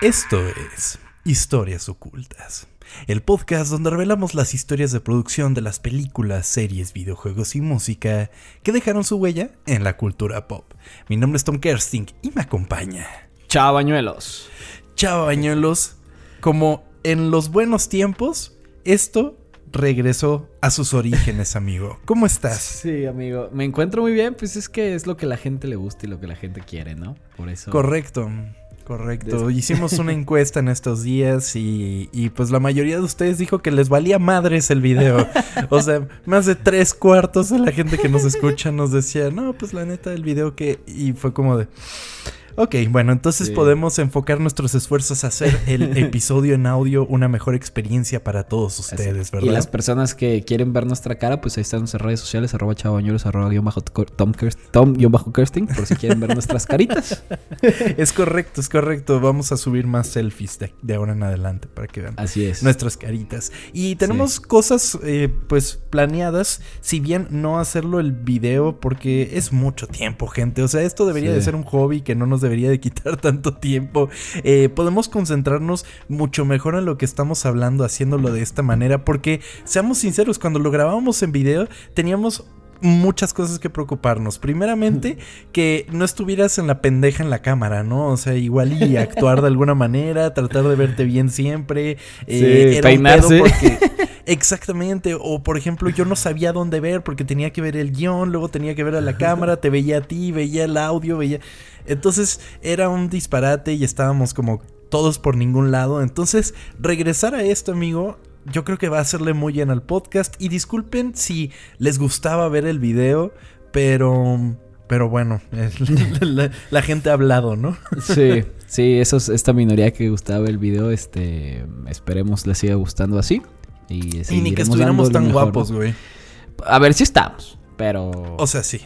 Esto es Historias Ocultas, el podcast donde revelamos las historias de producción de las películas, series, videojuegos y música que dejaron su huella en la cultura pop. Mi nombre es Tom Kersting y me acompaña. Chao, bañuelos. Chao, bañuelos. Como en los buenos tiempos, esto regresó a sus orígenes, amigo. ¿Cómo estás? Sí, amigo. Me encuentro muy bien, pues es que es lo que la gente le gusta y lo que la gente quiere, ¿no? Por eso. Correcto. Correcto. Hicimos una encuesta en estos días y, y, pues la mayoría de ustedes dijo que les valía madres el video. O sea, más de tres cuartos de la gente que nos escucha nos decía, no, pues la neta el video que... Y fue como de... Ok, bueno, entonces Sí. podemos enfocar nuestros esfuerzos a hacer el episodio en audio una mejor experiencia para todos ustedes, ¿verdad? Y las personas que quieren ver nuestra cara, pues ahí están nuestras redes sociales, arroba chavañuelos, arroba guion bajo Tom, Tom guion bajo Kirsting, por si quieren ver nuestras caritas. Es correcto, es correcto. Vamos a subir más selfies de, de ahora en adelante para que vean. Así es. nuestras caritas. Y tenemos cosas eh, pues planeadas, si bien no hacerlo el video porque es mucho tiempo, gente. O sea, esto debería Sí. de ser un hobby que no nos debería de quitar tanto tiempo. Eh, podemos concentrarnos mucho mejor en lo que estamos hablando haciéndolo de esta manera porque, seamos sinceros, cuando lo grabábamos en video teníamos... Muchas cosas que preocuparnos. Primeramente, que no estuvieras en la pendeja en la cámara, ¿no? O sea, igual y actuar de alguna manera, tratar de verte bien siempre. eh, Sí, era un peinarse. pedo porque- exactamente. O por ejemplo, yo no sabía dónde ver porque tenía que ver el guion, luego tenía que ver a la cámara, te veía a ti, veía el audio, veía. Entonces era un disparate y estábamos como todos por ningún lado. Entonces, regresar a esto, amigo. Yo creo que va a hacerle muy bien al podcast. Y disculpen si les gustaba ver el video, pero. Pero bueno, la, la gente ha hablado, ¿no? Sí, sí, eso es esta minoría que gustaba el video, este, esperemos les siga gustando así. Y, Y ni que estuviéramos tan mejor, guapos, ¿no? güey. A ver si estamos, pero... O sea, sí.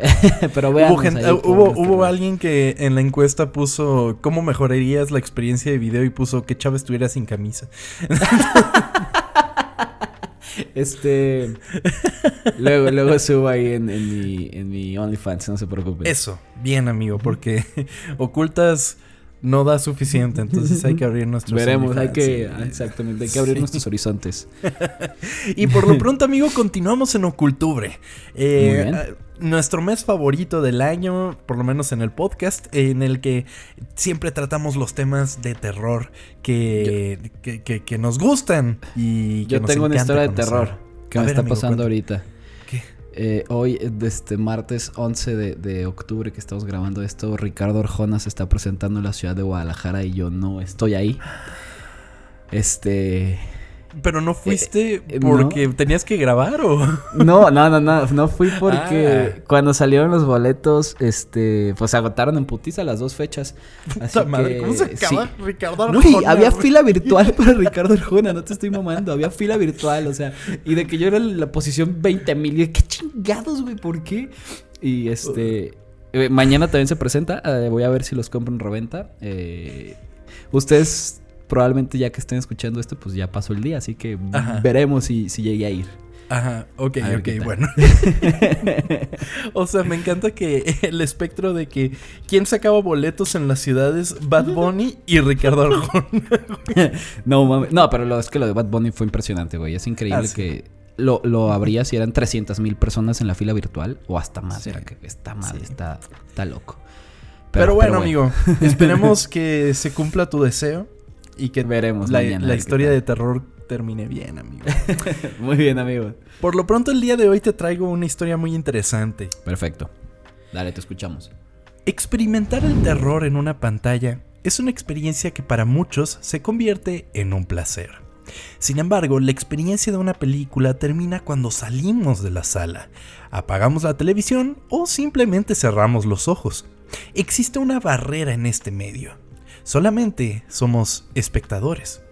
pero vean. Hubo, gente- hubo, hubo alguien que en la encuesta puso cómo mejorarías la experiencia de video y puso que Chávez estuviera sin camisa. Este. luego, luego subo ahí en, en mi, en mi OnlyFans, no se preocupen. Eso, bien amigo, porque ocultas no da suficiente, entonces hay que abrir nuestros Veremos, hay que. sí. Exactamente, hay que abrir Sí. nuestros horizontes. Y por lo pronto, amigo, continuamos en Ocultubre. Eh, Muy bien. ah, Nuestro mes favorito del año, por lo menos en el podcast, en el que siempre tratamos los temas de terror que, que, que- que nos gustan y que Yo nos tengo una historia de terror que A me ver, está amigo, pasando ahorita. Eh, hoy, eh, este martes 11 de, de octubre que estamos grabando esto, Ricardo Arjona se está presentando en la ciudad de Guadalajara y yo no estoy ahí. Este. Pero no fuiste eh, porque tenías que grabar o. No, no, no, no, no fui porque Ah. cuando salieron los boletos, este, pues se agotaron en putiza las dos fechas. Así madre, que, ¿cómo se sí. acaba Ricardo Güey, Arjona, había güey? fila virtual para Ricardo Arjona, no te estoy mamando, había fila virtual, o sea, y de que yo era la posición 20 mil, y qué chingados, güey, ¿por qué? Y este, eh, mañana también se presenta, eh, voy a ver si los compro en reventa. Eh, ustedes probablemente ya que estén escuchando esto, pues ya pasó el día, así que Ajá. veremos si, si llegué a ir. Ajá, ok, ok, bueno. o sea, me encanta que el espectro de que quién sacaba boletos en las ciudades, Bad Bunny y Ricardo Arjona. No, mames. No, pero lo, es que lo de Bad Bunny fue impresionante, güey. Es increíble Ah, sí. que lo, lo habría si eran 300 mil personas en la fila virtual o hasta más. Sí. Era que está mal, Sí. está, está loco. Pero, bueno, amigo, esperemos que se cumpla tu deseo y que Veremos la, mañana, la historia de terror termine bien, amigo. Muy bien, amigo. Por lo pronto, el día de hoy te traigo una historia muy interesante. Perfecto. Dale, te escuchamos. Experimentar el terror en una pantalla es una experiencia que para muchos se convierte en un placer. Sin embargo, la experiencia de una película termina cuando salimos de la sala, apagamos la televisión o simplemente cerramos los ojos. Existe una barrera en este medio. Solamente somos espectadores.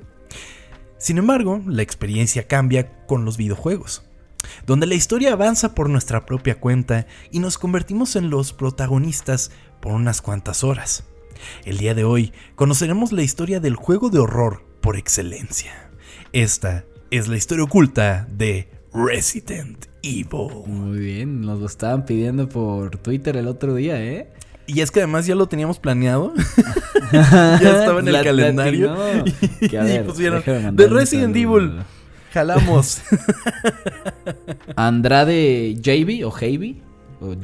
Sin embargo, la experiencia cambia con los videojuegos donde la historia avanza por nuestra propia cuenta y nos convertimos en los protagonistas por unas cuantas horas. El día de hoy conoceremos la historia del juego de horror por excelencia. Esta es la historia oculta de Resident Evil. Muy bien, nos lo estaban pidiendo por Twitter el otro día, ¿eh? Y es que además ya lo teníamos planeado. ya estaba en el calendario. y, Que, a ver, pusieron un Resident. Evil. Jalamos. Andrade JB o Javy o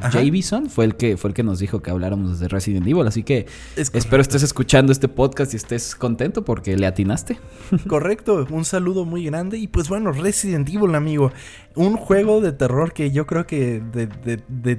Ajá. Javison fue el que fue el que nos dijo que habláramos de Resident Evil, así que Es espero estés escuchando este podcast y estés contento porque le atinaste. Correcto, un saludo muy grande. Y pues bueno, Resident Evil, amigo. Un juego de terror que yo creo que, de, de- de-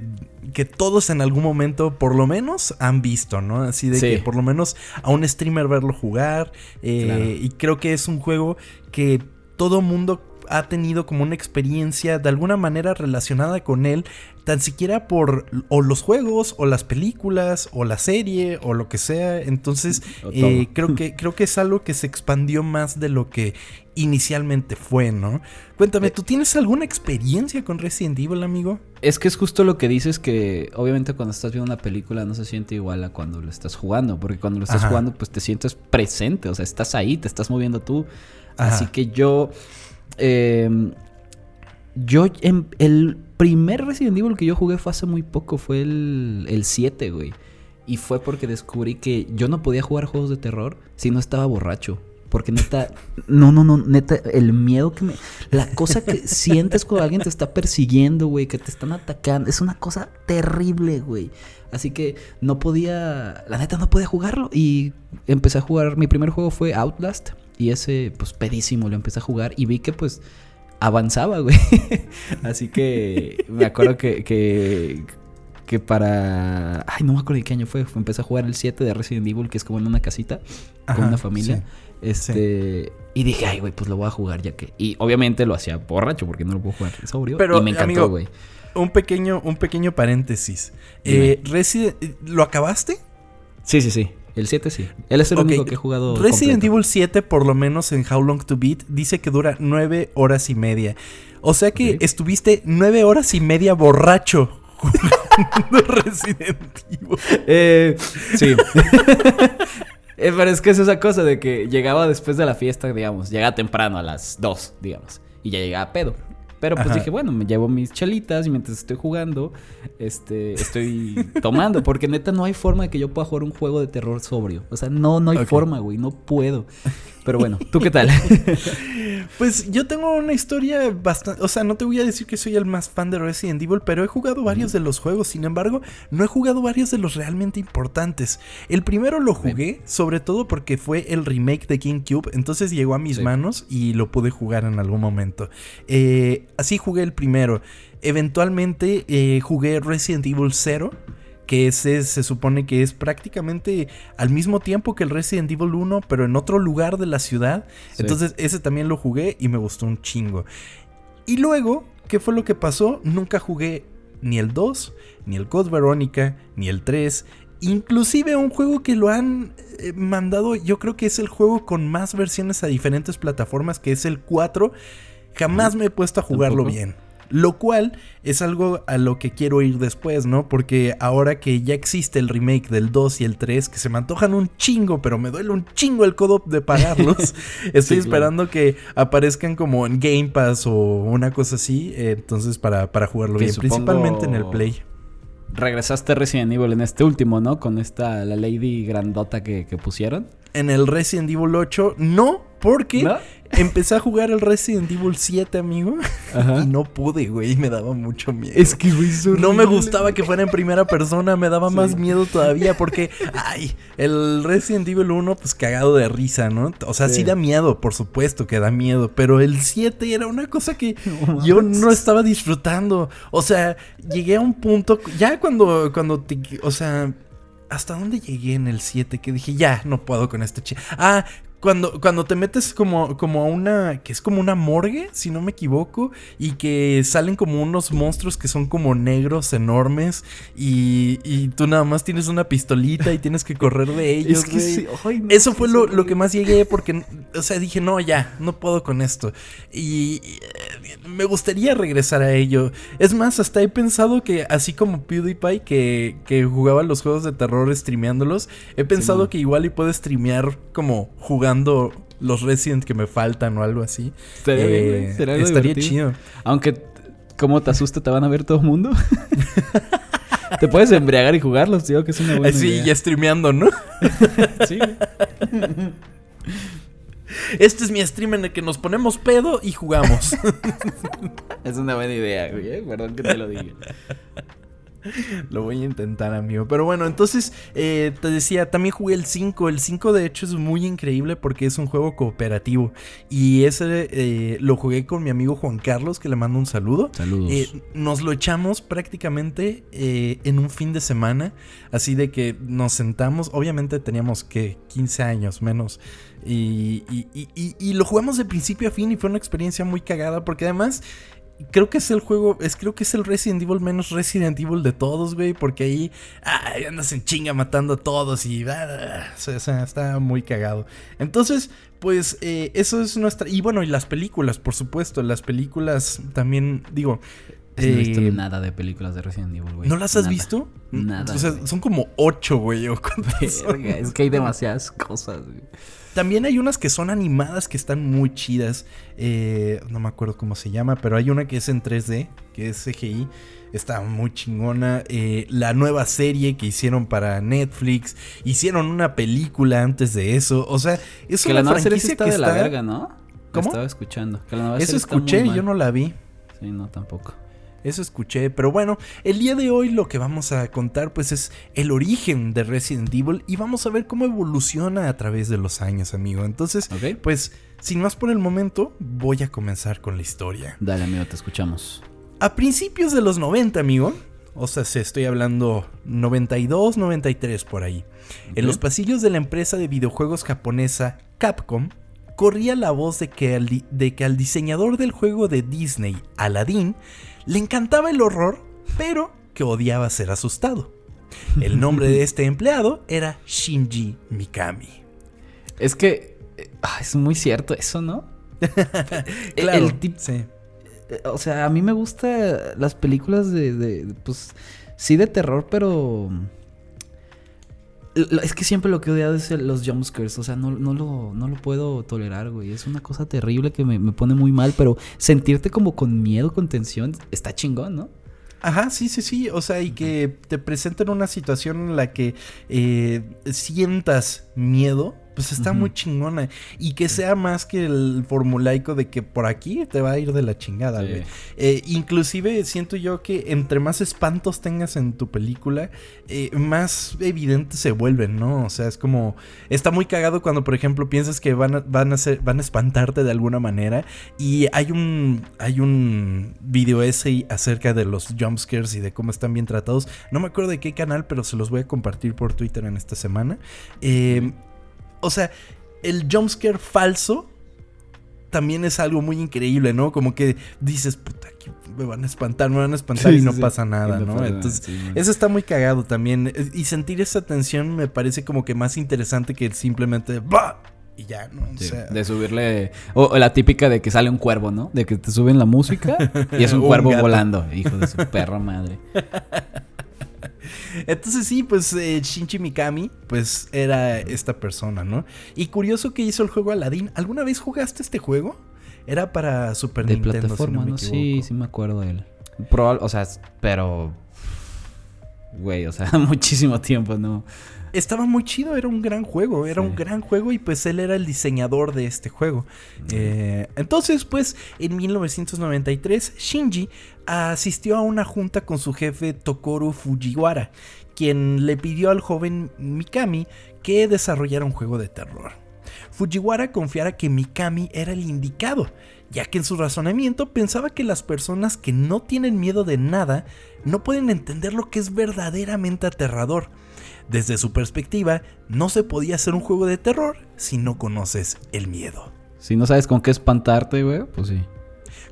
que todos en algún momento, por lo menos, han visto, ¿no? Así de Sí. que por lo menos a un streamer verlo jugar. eh, Claro. Y creo que es un juego que todo mundo ha tenido como una experiencia de alguna manera relacionada con él, tan siquiera por o los juegos o las películas o la serie o lo que sea. Entonces, eh, creo que creo que es algo que se expandió más de lo que inicialmente fue, ¿no? Cuéntame, Eh, ¿tú tienes alguna experiencia con Resident Evil, amigo? Es que es justo lo que dices que obviamente cuando estás viendo una película no se siente igual a cuando lo estás jugando, porque cuando lo estás Ajá. jugando pues te sientes presente, o sea, estás ahí, te estás moviendo tú. Ajá. Así que yo eh, yo en- el primer Resident Evil que yo jugué fue hace muy poco, fue el, el 7, güey. Y fue porque descubrí que yo no podía jugar juegos de terror si no estaba borracho. Porque neta, no, no, no, neta, el miedo que me... La cosa que sientes cuando alguien te está persiguiendo, güey, que te están atacando, es una cosa terrible, güey. Así que no podía, la neta no podía jugarlo. Y empecé a jugar, mi primer juego fue Outlast. Y ese, pues pedísimo, lo empecé a jugar y vi que pues avanzaba, güey. Así que me acuerdo que, que, que para... Ay, no me acuerdo de qué año fue. Empecé a jugar el 7 de Resident Evil, que es como en una casita Ajá, con una familia. sí. Este... Y dije, ay, güey, pues lo voy a jugar ya que... Y obviamente lo hacía borracho porque no lo puedo jugar sobrio. Pero, y me encantó, amigo, güey. Un pequeño, un pequeño paréntesis. Eh, Resident, ¿Lo acabaste? Sí, sí, sí. El 7 sí. Él es el Ok, único que he jugado Resident completo. Evil 7, por lo menos en How Long to Beat, dice que dura 9 horas y media. O sea que Ok. estuviste 9 horas y media borracho jugando Resident Evil. Eh, sí. Eh, pero es que es esa cosa de que llegaba después de la fiesta, digamos. Llegaba temprano a las 2, digamos. Y ya llegaba pedo. Pero pues Ajá. dije, bueno, me llevo mis chalitas y mientras estoy jugando, este, estoy tomando. Porque neta no hay forma de que yo pueda jugar un juego de terror sobrio. O sea, no, no hay forma, güey. No puedo. Pero bueno, ¿tú qué tal? Pues yo tengo una historia bastante, o sea, no te voy a decir que soy el más fan de Resident Evil, pero he jugado varios de los juegos, sin embargo, no he jugado varios de los realmente importantes. El primero lo jugué, sobre todo porque fue el remake de GameCube, entonces llegó a mis Sí. manos y lo pude jugar en algún momento. Eh, así jugué el primero. Eventualmente eh, jugué Resident Evil 0 que ese se supone que es prácticamente al mismo tiempo que el Resident Evil 1, pero en otro lugar de la ciudad. Sí. Entonces ese también lo jugué y me gustó un chingo. Y luego, ¿qué fue lo que pasó? Nunca jugué ni el 2, ni el Code Verónica, ni el 3. Inclusive un juego que lo han eh, mandado, yo creo que es el juego con más versiones a diferentes plataformas, que es el 4. Jamás me he puesto a jugarlo ¿Tampoco? bien. Lo cual es algo a lo que quiero ir después, ¿no? Porque ahora que ya existe el remake del 2 y el 3, que se me antojan un chingo, pero me duele un chingo el codo de pagarlos, estoy Sí, esperando que aparezcan como en Game Pass o una cosa así, entonces para, para jugarlo Que bien, principalmente en el Play. Regresaste a Resident Evil en este último, ¿no? Con esta, la Lady grandota que, que pusieron. En el Resident Evil 8, no, porque ¿No? Empecé a jugar el Resident Evil 7, amigo, Ajá. y no pude, güey, me daba mucho miedo. Es que, güey, No me gustaba que fuera en primera persona, me daba Sí. más miedo todavía porque, ay, el Resident Evil 1 pues cagado de risa, ¿no? O sea, sí, Sí. da miedo, por supuesto que da miedo, pero el 7 era una cosa que No yo no estaba disfrutando. O sea, llegué a un punto, ya cuando, cuando te, o sea, ¿hasta dónde llegué en el 7? Que dije, ya, no puedo con este chi... Ah, cuando, cuando te metes como, como a una. que es como una morgue, si no me equivoco. Y que salen como unos monstruos que son como negros enormes. Y, y tú nada más tienes una pistolita y tienes que correr de ellos. Es que sí, ay, no, Eso fue lo, lo que más llegué porque, o sea, dije, no, ya, no puedo con esto. Y eh, me gustaría regresar a ello. Es más, hasta he pensado que, así como PewDiePie, que, que jugaba los juegos de terror streameándolos, he pensado que igual y puedo streamear como jugando los Resident que me faltan o algo así. Estaría bien, Eh, sería algo estaría divertido. chido. Aunque, como te asusta, te van a ver todo el mundo. Te puedes embriagar y jugarlos, tío, que es una buena idea. ya streameando, ¿no? Sí. Este es mi stream en el que nos ponemos pedo y jugamos. Es una buena idea, güey. eh, Perdón que te lo diga. Lo voy a intentar, amigo. Pero bueno, entonces eh, te decía, también jugué el 5. El 5 de hecho es muy increíble porque es un juego cooperativo. Y ese eh, lo jugué con mi amigo Juan Carlos, que le mando un saludo. Saludos. Eh, nos lo echamos prácticamente en un fin de semana. Así de que nos sentamos. Obviamente teníamos que 15 años menos. Y, y- y- y- y lo jugamos de principio a fin y fue una experiencia muy cagada. Porque además. Creo que es el juego, es, creo que es el Resident Evil menos Resident Evil de todos, güey, porque ahí ay, andas en chinga matando a todos y ah, o sea, está muy cagado. Entonces, pues eh, eso es nuestra... Y bueno, y las películas, por supuesto, las películas también, digo... no he visto eh, nada de películas de Resident Evil, güey. ¿No las has Nada. visto? Nada, O sea, güey. son como ocho, güey. o. Verga, es que hay demasiadas cosas, güey. También hay unas que son animadas que están muy chidas. Eh, no me acuerdo cómo se llama, pero hay una que es en 3D, que es CGI. Está muy chingona. Eh, la nueva serie que hicieron para Netflix. Hicieron una película antes de eso. O sea, es Que una la nueva serie está que de la está- verga, ¿no? ¿Cómo? Estaba escuchando. Que la nueva Eso serie escuché yo no la vi. Sí, no, tampoco. Eso escuché, pero bueno, el día de hoy lo que vamos a contar pues es el origen de Resident Evil y vamos a ver cómo evoluciona a través de los años, amigo. Entonces, pues, sin más por el momento, voy a comenzar con la historia. Dale, amigo, te escuchamos. A principios de los 90, amigo, o sea, se estoy hablando 92, 93 por ahí, en los pasillos de la empresa de videojuegos japonesa Capcom, corría la voz de que al, de que al diseñador del juego de Disney, Aladdin, le encantaba el horror, pero que odiaba ser asustado. El nombre de este empleado era Shinji Mikami. Es que eh, ah, es muy cierto eso, ¿no? Claro, El tip- sí. Eh, O sea, a mí me gustan las películas de, de, pues, sí de terror, pero... Es que siempre lo que he odiado es el- los jumpscares, o sea, no, no, lo, no lo puedo tolerar, güey. Es una cosa terrible que me, me pone muy mal, pero sentirte como con miedo, con tensión, está chingón, ¿no? Ajá, sí, sí, sí. O sea, y que te presenten una situación en la que eh, sientas miedo, pues está muy chingona. Y que sea más que el formulaico de que por aquí te va a ir de la chingada, Sí. güey. Eh, inclusive siento yo que entre más espantos tengas en tu película, eh, más evidentes se vuelven, ¿no? O sea, es como... Está muy cagado cuando, por ejemplo, piensas que van a, van a, ser- van a espantarte de alguna manera. Y hay un, hay un video essay acerca de los jumpscares y de cómo están bien tratados. No me acuerdo de qué canal, pero se los voy a compartir por Twitter en esta semana. Eh, o sea, el jumpscare falso también es algo muy increíble, ¿no? Como que dices, puta, aquí me van a espantar, me van a espantar Sí, y no sí. pasa nada, no Entonces, sí, eso está muy cagado también. Eh, Y sentir esa tensión me parece como que más interesante que simplemente ¡bah! y ya, ¿no? O sea, de subirle. O, o la típica de que sale un cuervo, ¿no? De que te suben la música y es un Un cuervo gato. volando. Hijo de su perra madre. Entonces sí, pues eh, Shinji Mikami, pues era esta persona, ¿no? Y curioso que hizo el juego Aladdin. ¿Alguna vez jugaste este juego? Era para Super De Nintendo, plataforma, si no, Sí, sí me acuerdo de él. Probable, o sea, pero. Güey, o sea, muchísimo tiempo, ¿no? Estaba muy chido, era un gran juego, era Sí. un gran juego y pues él era el diseñador de este juego. Eh, entonces, pues en 1993, Shinji asistió a una junta con su jefe Tokoru Fujiwara, quien le pidió al joven Mikami que desarrollara un juego de terror. Fujiwara confiara que Mikami era el indicado, ya que en su razonamiento pensaba que las personas que no tienen miedo de nada no pueden entender lo que es verdaderamente aterrador. Desde su perspectiva, no se podía hacer un juego de terror si no conoces el miedo. Si no sabes con qué espantarte, güey, pues sí.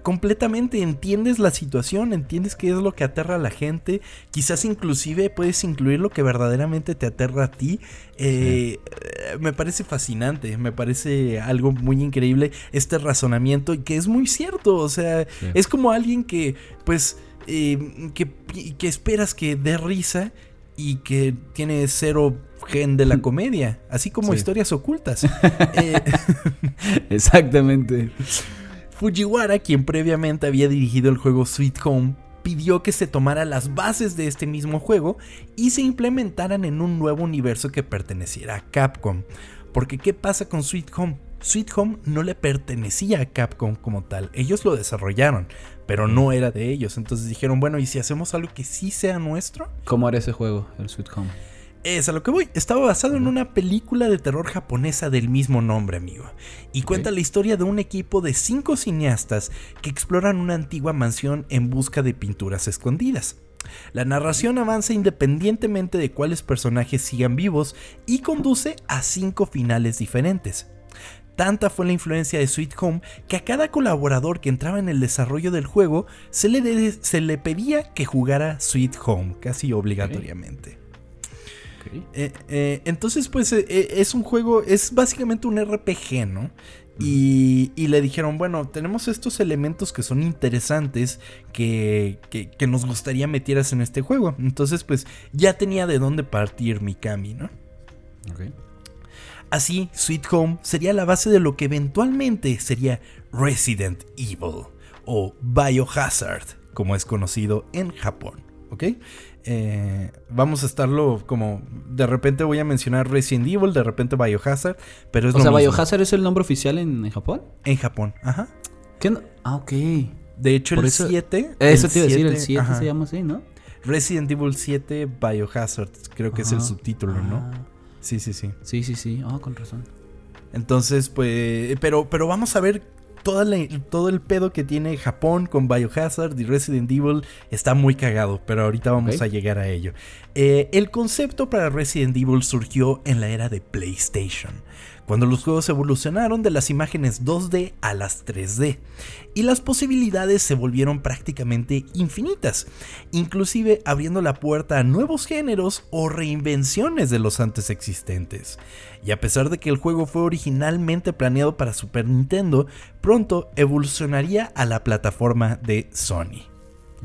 Completamente entiendes la situación, entiendes qué es lo que aterra a la gente, quizás inclusive puedes incluir lo que verdaderamente te aterra a ti. Eh, eh, Me parece fascinante, me parece algo muy increíble este razonamiento y que es muy cierto, o sea, Sí. es como alguien que pues eh, que, que esperas que dé risa y que tiene cero gen de la comedia, así como Sí. historias ocultas. Eh, Exactamente. Fujiwara, quien previamente había dirigido el juego Sweet Home, pidió que se tomara las bases de este mismo juego y se implementaran en un nuevo universo que perteneciera a Capcom. Porque ¿qué pasa con Sweet Home? Sweet Home no le pertenecía a Capcom como tal, ellos lo desarrollaron, pero no era de ellos. Entonces dijeron, bueno, ¿y si hacemos algo que sí sea nuestro? ¿Cómo era ese juego, el Sweet Home? Es a lo que voy. Estaba basado en una película de terror japonesa del mismo nombre, amigo. Y cuenta la historia de un equipo de cinco cineastas que exploran una antigua mansión en busca de pinturas escondidas. La narración avanza independientemente de cuáles personajes sigan vivos y conduce a cinco finales diferentes. Tanta fue la influencia de Sweet Home que a cada colaborador que entraba en el desarrollo del juego se le, se le pedía que jugara Sweet Home, casi obligatoriamente. Eh, eh, entonces, pues eh, es un juego, es básicamente un RPG, ¿no? Y, le dijeron, bueno, tenemos estos elementos que son interesantes que, que, nos gustaría metieras en este juego. Entonces, pues ya tenía de dónde partir Mikami, ¿no? Así, Sweet Home sería la base de lo que eventualmente sería Resident Evil o Biohazard, como es conocido en Japón, ¿ok? Eh, vamos a estarlo como de repente voy a mencionar Resident Evil, de repente Biohazard, pero es o sea, Biohazard es el nombre oficial en, Japón. En Japón, ajá. ¿Qué Ah, ok. De hecho, el 7. Eso te iba a decir, el 7 se llama así, ¿no? Resident Evil 7 Biohazard, creo que es el subtítulo, ¿no? Ah. Sí, sí, sí. Sí, sí, sí. Ah, con razón. Entonces, pues. Pero, pero vamos a ver todo el pedo que tiene Japón con Biohazard y Resident Evil está muy cagado, pero ahorita vamos a llegar a ello. Eh, el concepto para Resident Evil surgió en la era de PlayStation cuando los juegos evolucionaron de las imágenes 2D a las 3D, y las posibilidades se volvieron prácticamente infinitas, inclusive abriendo la puerta a nuevos géneros o reinvenciones de los antes existentes. Y a pesar de que el juego fue originalmente planeado para Super Nintendo, pronto evolucionaría a la plataforma de Sony.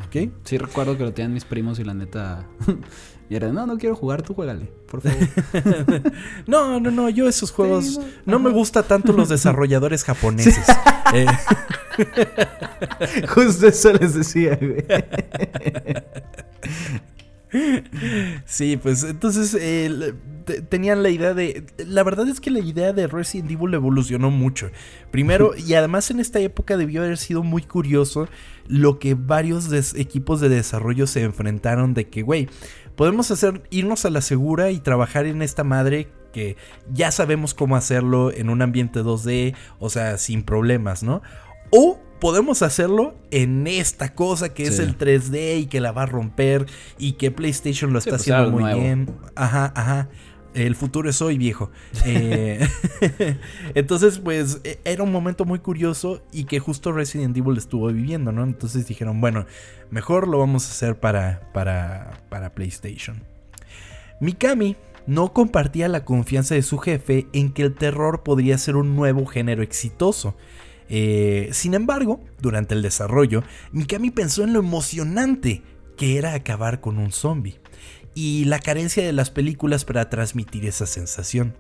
¿Ok? Sí, recuerdo que lo tenían mis primos y la neta y era, no, no quiero jugar, tú juégale, por favor. no, no, no, yo esos juegos no, me gusta tanto los desarrolladores japoneses. Eh. Justo eso les decía, güey. Sí, pues entonces eh, tenían la idea de... La verdad es que la idea de Resident Evil evolucionó mucho. Primero, y además en esta época debió haber sido muy curioso lo que varios equipos de desarrollo se enfrentaron de que, güey, podemos hacer, irnos a la segura y trabajar en esta madre que ya sabemos cómo hacerlo en un ambiente 2D, o sea, sin problemas, ¿no? O podemos hacerlo en esta cosa que es el 3D y que la va a romper y que PlayStation lo está pues, haciendo muy bien. Ajá, ajá. El futuro es hoy, viejo. Eh, entonces, pues, e, era un momento muy curioso y que justo Resident Evil estuvo viviendo, ¿no? Entonces dijeron, bueno, mejor lo vamos a hacer para, para, para PlayStation. Mikami no compartía la confianza de su jefe en que el terror podría ser un nuevo género exitoso. Eh, sin embargo, durante el desarrollo, Mikami pensó en lo emocionante que era acabar con un zombie y la carencia de las películas para transmitir esa sensación.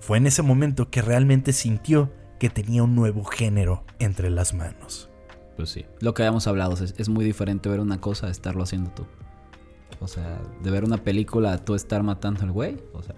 Fue en ese momento que realmente sintió que tenía un nuevo género entre las manos. Pues sí, lo que habíamos hablado, es, muy diferente ver una cosa a estarlo haciendo tú. O sea, de ver una película a tú estar matando al güey, o sea...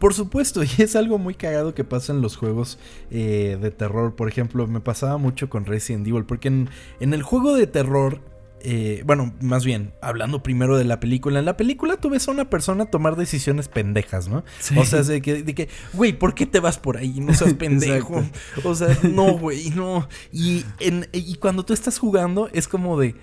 Por supuesto, y es algo muy cagado que pasa en los juegos eh, de terror. Por ejemplo, me pasaba mucho con Resident Evil, porque en, en el juego de terror eh, bueno, más bien, hablando primero de la película. En la película tú ves a una persona tomar decisiones pendejas, ¿no? O sea, de que, de que, güey, ¿por qué te vas por ahí? No seas pendejo. o sea, no, güey, no. Y, en, y cuando tú estás jugando, es como de.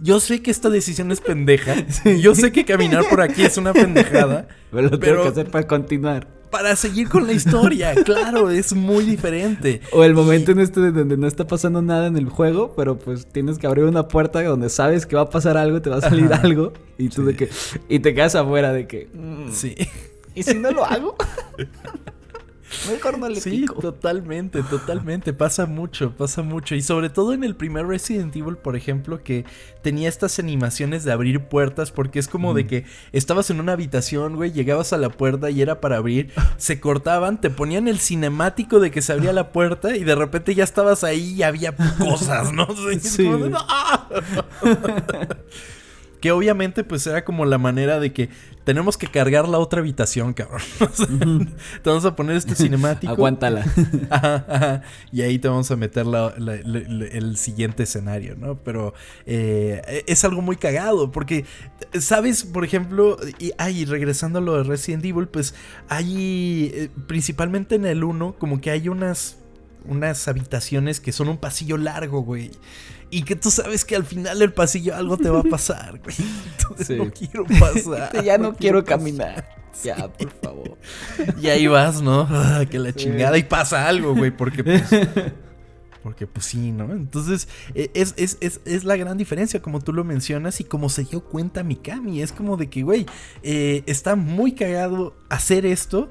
Yo sé que esta decisión es pendeja. Yo sé que caminar por aquí es una pendejada. Pero lo tengo que hacer para continuar para seguir con la historia. claro, es muy diferente. O el momento en este donde no está pasando nada en el juego, pero pues tienes que abrir una puerta donde sabes que va a pasar algo, te va a salir algo y tú de que y te quedas afuera de que mm, sí. ¿Y si no lo hago? Mejor no le Sí, pico. totalmente, totalmente. Pasa mucho, pasa mucho. Y sobre todo en el primer Resident Evil, por ejemplo, que tenía estas animaciones de abrir puertas, porque es como de que estabas en una habitación, güey, llegabas a la puerta y era para abrir, se cortaban, te ponían el cinemático de que se abría la puerta y de repente ya estabas ahí y había cosas, ¿no? Sí, güey. ¡ah! Que obviamente pues era como la manera de que tenemos que cargar la otra habitación, cabrón. O sea, te vamos a poner este cinemático. Aguántala. Ajá, ajá. Y ahí te vamos a meter la- la- la- la- el siguiente escenario, ¿no? Pero eh, es algo muy cagado, porque, ¿sabes? Por ejemplo, y, ay, regresando a lo de Resident Evil, pues hay, eh, principalmente en el 1, como que hay unas, unas habitaciones que son un pasillo largo, güey. Y que tú sabes que al final del pasillo algo te va a pasar, güey. Entonces Sí. no quiero pasar. ya no quiero caminar. Ya, por favor. Y ahí vas, ¿no? Ah, que la Sí. chingada y pasa algo, güey, porque pues, porque pues sí, ¿no? Entonces eh, es, es, es, es la gran diferencia, como tú lo mencionas y como se dio cuenta Mikami, es como de que, güey, eh, está muy cagado hacer esto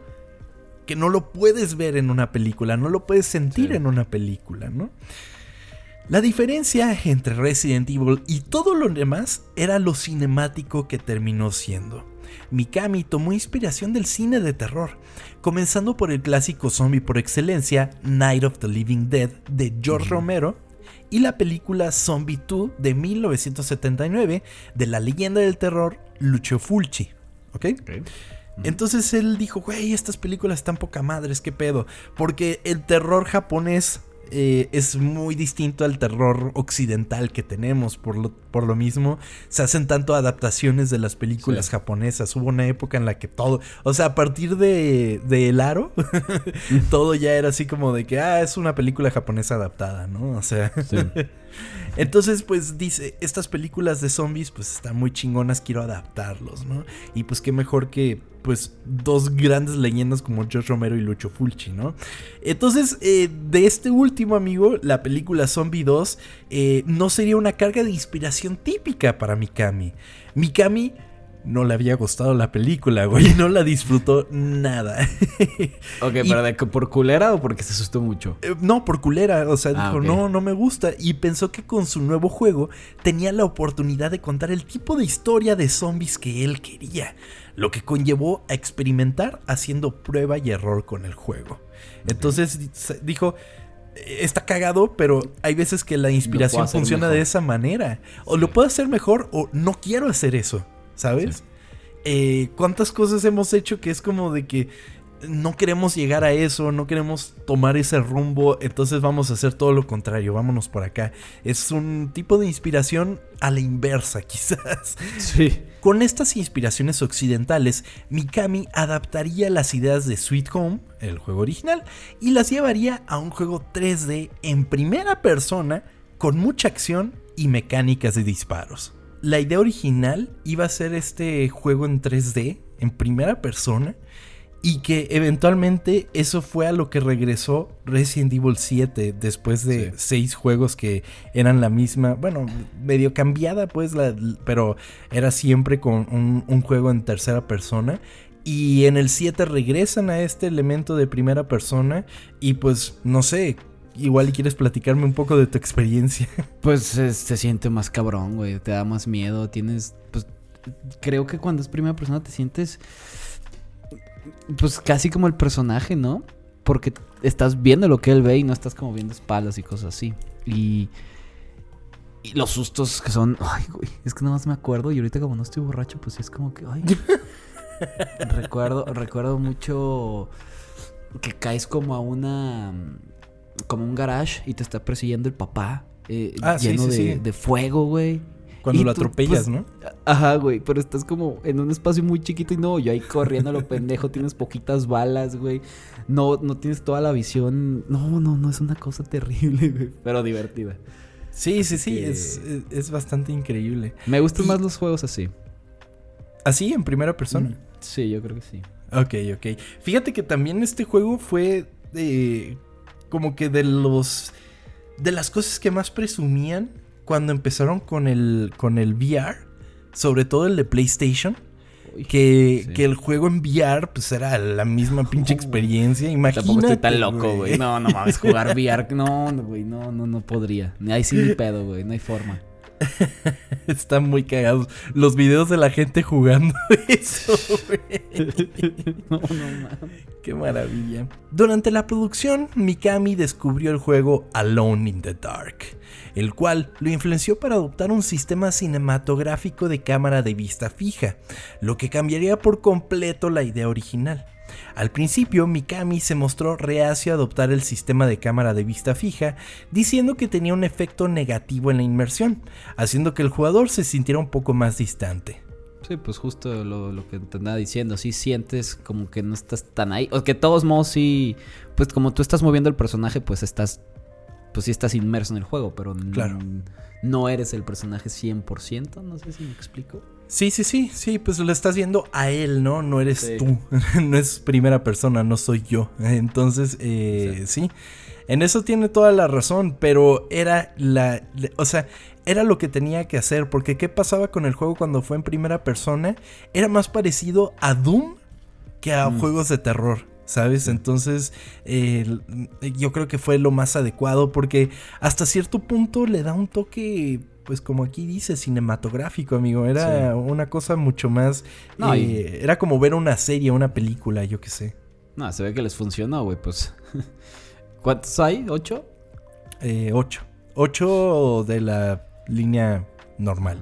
que no lo puedes ver en una película, no lo puedes sentir Sí. en una película, ¿no? La diferencia entre Resident Evil y todo lo demás era lo cinemático que terminó siendo. Mikami tomó inspiración del cine de terror, comenzando por el clásico zombie por excelencia Night of the Living Dead de George Romero y la película Zombie 2 de 1979 de la leyenda del terror Lucio Fulci. ¿Ok? Entonces él dijo, güey, estas películas están poca madres, qué pedo. Porque el terror japonés eh, es muy distinto al terror occidental que tenemos. Por lo, por lo mismo, se hacen tanto adaptaciones de las películas Sí. japonesas. Hubo una época en la que todo, o sea, a partir de, de El Aro, todo ya era así como de que, ah, es una película japonesa adaptada, ¿no? O sea... Sí. Entonces, pues dice, estas películas de zombies, pues están muy chingonas, quiero adaptarlos, ¿no? Y pues qué mejor que, pues, dos grandes leyendas como George Romero y Lucho Fulci, ¿no? Entonces, eh, de este último amigo, la película Zombie 2, eh, no sería una carga de inspiración típica para Mikami. Mikami no le había gustado la película, güey, no la disfrutó nada. Ok, Y- pero de por culera o porque se asustó mucho. Eh, No, por culera, o sea, Ah, dijo, no, no me gusta. Y pensó que con su nuevo juego tenía la oportunidad de contar el tipo de historia de zombies que él quería, lo que conllevó a experimentar haciendo prueba y error con el juego. Entonces dijo, "Eh, está cagado, pero hay veces que la inspiración funciona mejor". de esa manera. O lo puedo hacer mejor o no quiero hacer eso, ¿sabes? Sí. Eh, ¿Cuántas cosas hemos hecho que es como de que no queremos llegar a eso, no queremos tomar ese rumbo, entonces vamos a hacer todo lo contrario, vámonos por acá. Es un tipo de inspiración a la inversa, quizás. Sí. Con estas inspiraciones occidentales, Mikami adaptaría las ideas de Sweet Home, el juego original, y las llevaría a un juego 3D en primera persona con mucha acción y mecánicas de disparos. La idea original iba a ser este juego en 3D, en primera persona, y que eventualmente eso fue a lo que regresó Resident Evil 7 después de Sí. seis juegos que eran la misma, bueno, medio cambiada pues, la- pero era siempre con un, un juego en tercera persona. Y en el 7 regresan a este elemento de primera persona y pues no sé, igual y quieres platicarme un poco de tu experiencia. Pues eh, se siente más cabrón, güey. Te da más miedo. Tienes. Pues creo que cuando es primera persona te sientes. Pues casi como el personaje, ¿no? Porque estás viendo lo que él ve y no estás como viendo espaldas y cosas así. Y. Y los sustos que son. Ay, güey. Es que nada más me acuerdo. Y ahorita, como no estoy borracho, pues es como que. Ay. recuerdo, recuerdo mucho. Que caes como a una. Como un garage y te está persiguiendo el papá. eh, Ah, lleno sí, de, sí. de fuego, güey. Cuando Y lo tú, atropellas, pues, ¿no? Ajá, güey, pero estás como en un espacio muy chiquito y no, yo ahí corriendo a lo pendejo, tienes poquitas balas, güey. No, no tienes toda la visión. No, no, no, es una cosa terrible, güey. Pero divertida. Sí, sí, sí, que- es, es- es bastante increíble. Me gustan Y- más los juegos así. ¿Así, en primera persona? Sí, yo creo que sí. Ok, ok. Fíjate que también este juego fue de, como que de los de las cosas que más presumían cuando empezaron con el con el VR, sobre todo el de PlayStation, que, sí. que el juego en VR pues era la misma pinche experiencia. Imagínate. Tampoco estoy tan loco, güey. No, no mames, jugar VR. No, no, güey, no, no, no podría. Ahí sí ni pedo, güey. No hay forma. Están muy cagados los videos de la gente jugando eso, güey. No, no. Qué maravilla. Durante la producción, Mikami descubrió el juego Alone in the Dark, el cual lo influenció para adoptar un sistema cinematográfico de cámara de vista fija, lo que cambiaría por completo la idea original. Al principio, Mikami se mostró reacio a adoptar el sistema de cámara de vista fija, diciendo que tenía un efecto negativo en la inmersión, haciendo que el jugador se sintiera un poco más distante. Sí, pues justo lo, lo que te andaba diciendo. Sí sientes como que no estás tan ahí. O que de todos modos sí. Pues como tú estás moviendo el personaje, pues estás. Pues sí estás inmerso en el juego, pero Claro. no eres el personaje 100%. No sé si me explico. Sí, sí, sí, sí, pues lo estás viendo a él, ¿no? No eres Sí. tú, no es primera persona, no soy yo. Entonces, eh, sí, en eso tiene toda la razón, pero era la, o sea, era lo que tenía que hacer, porque ¿qué pasaba con el juego cuando fue en primera persona? Era más parecido a Doom que a Mm. juegos de terror. ¿Sabes? Entonces, eh, yo creo que fue lo más adecuado porque hasta cierto punto le da un toque, pues como aquí dice, cinematográfico, amigo. Era Sí. una cosa mucho más... No, eh, y- Era como ver una serie, una película, yo qué sé. No, se ve que les funcionó, güey. Pues. ¿Cuántos hay? ¿Ocho? Eh, ocho. Ocho de la línea normal.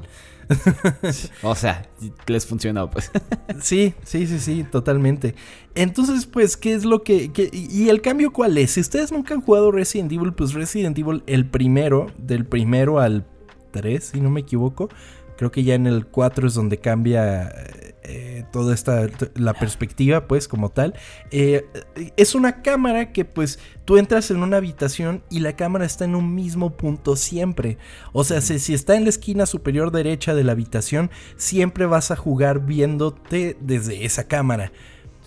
O sea, les funcionó, pues. Sí, sí, sí, sí, totalmente. Entonces, pues, ¿qué es lo que, que- ¿Y el cambio cuál es? Si ustedes nunca han jugado Resident Evil, pues Resident Evil, el primero, del primero al 3, si no me equivoco, creo que ya en el 4 es donde cambia eh, toda esta, la perspectiva, pues, como tal. Eh, es una cámara que, pues, tú entras en una habitación y la cámara está en un mismo punto siempre. O sea, si, si está en la esquina superior derecha de la habitación, siempre vas a jugar viéndote desde esa cámara.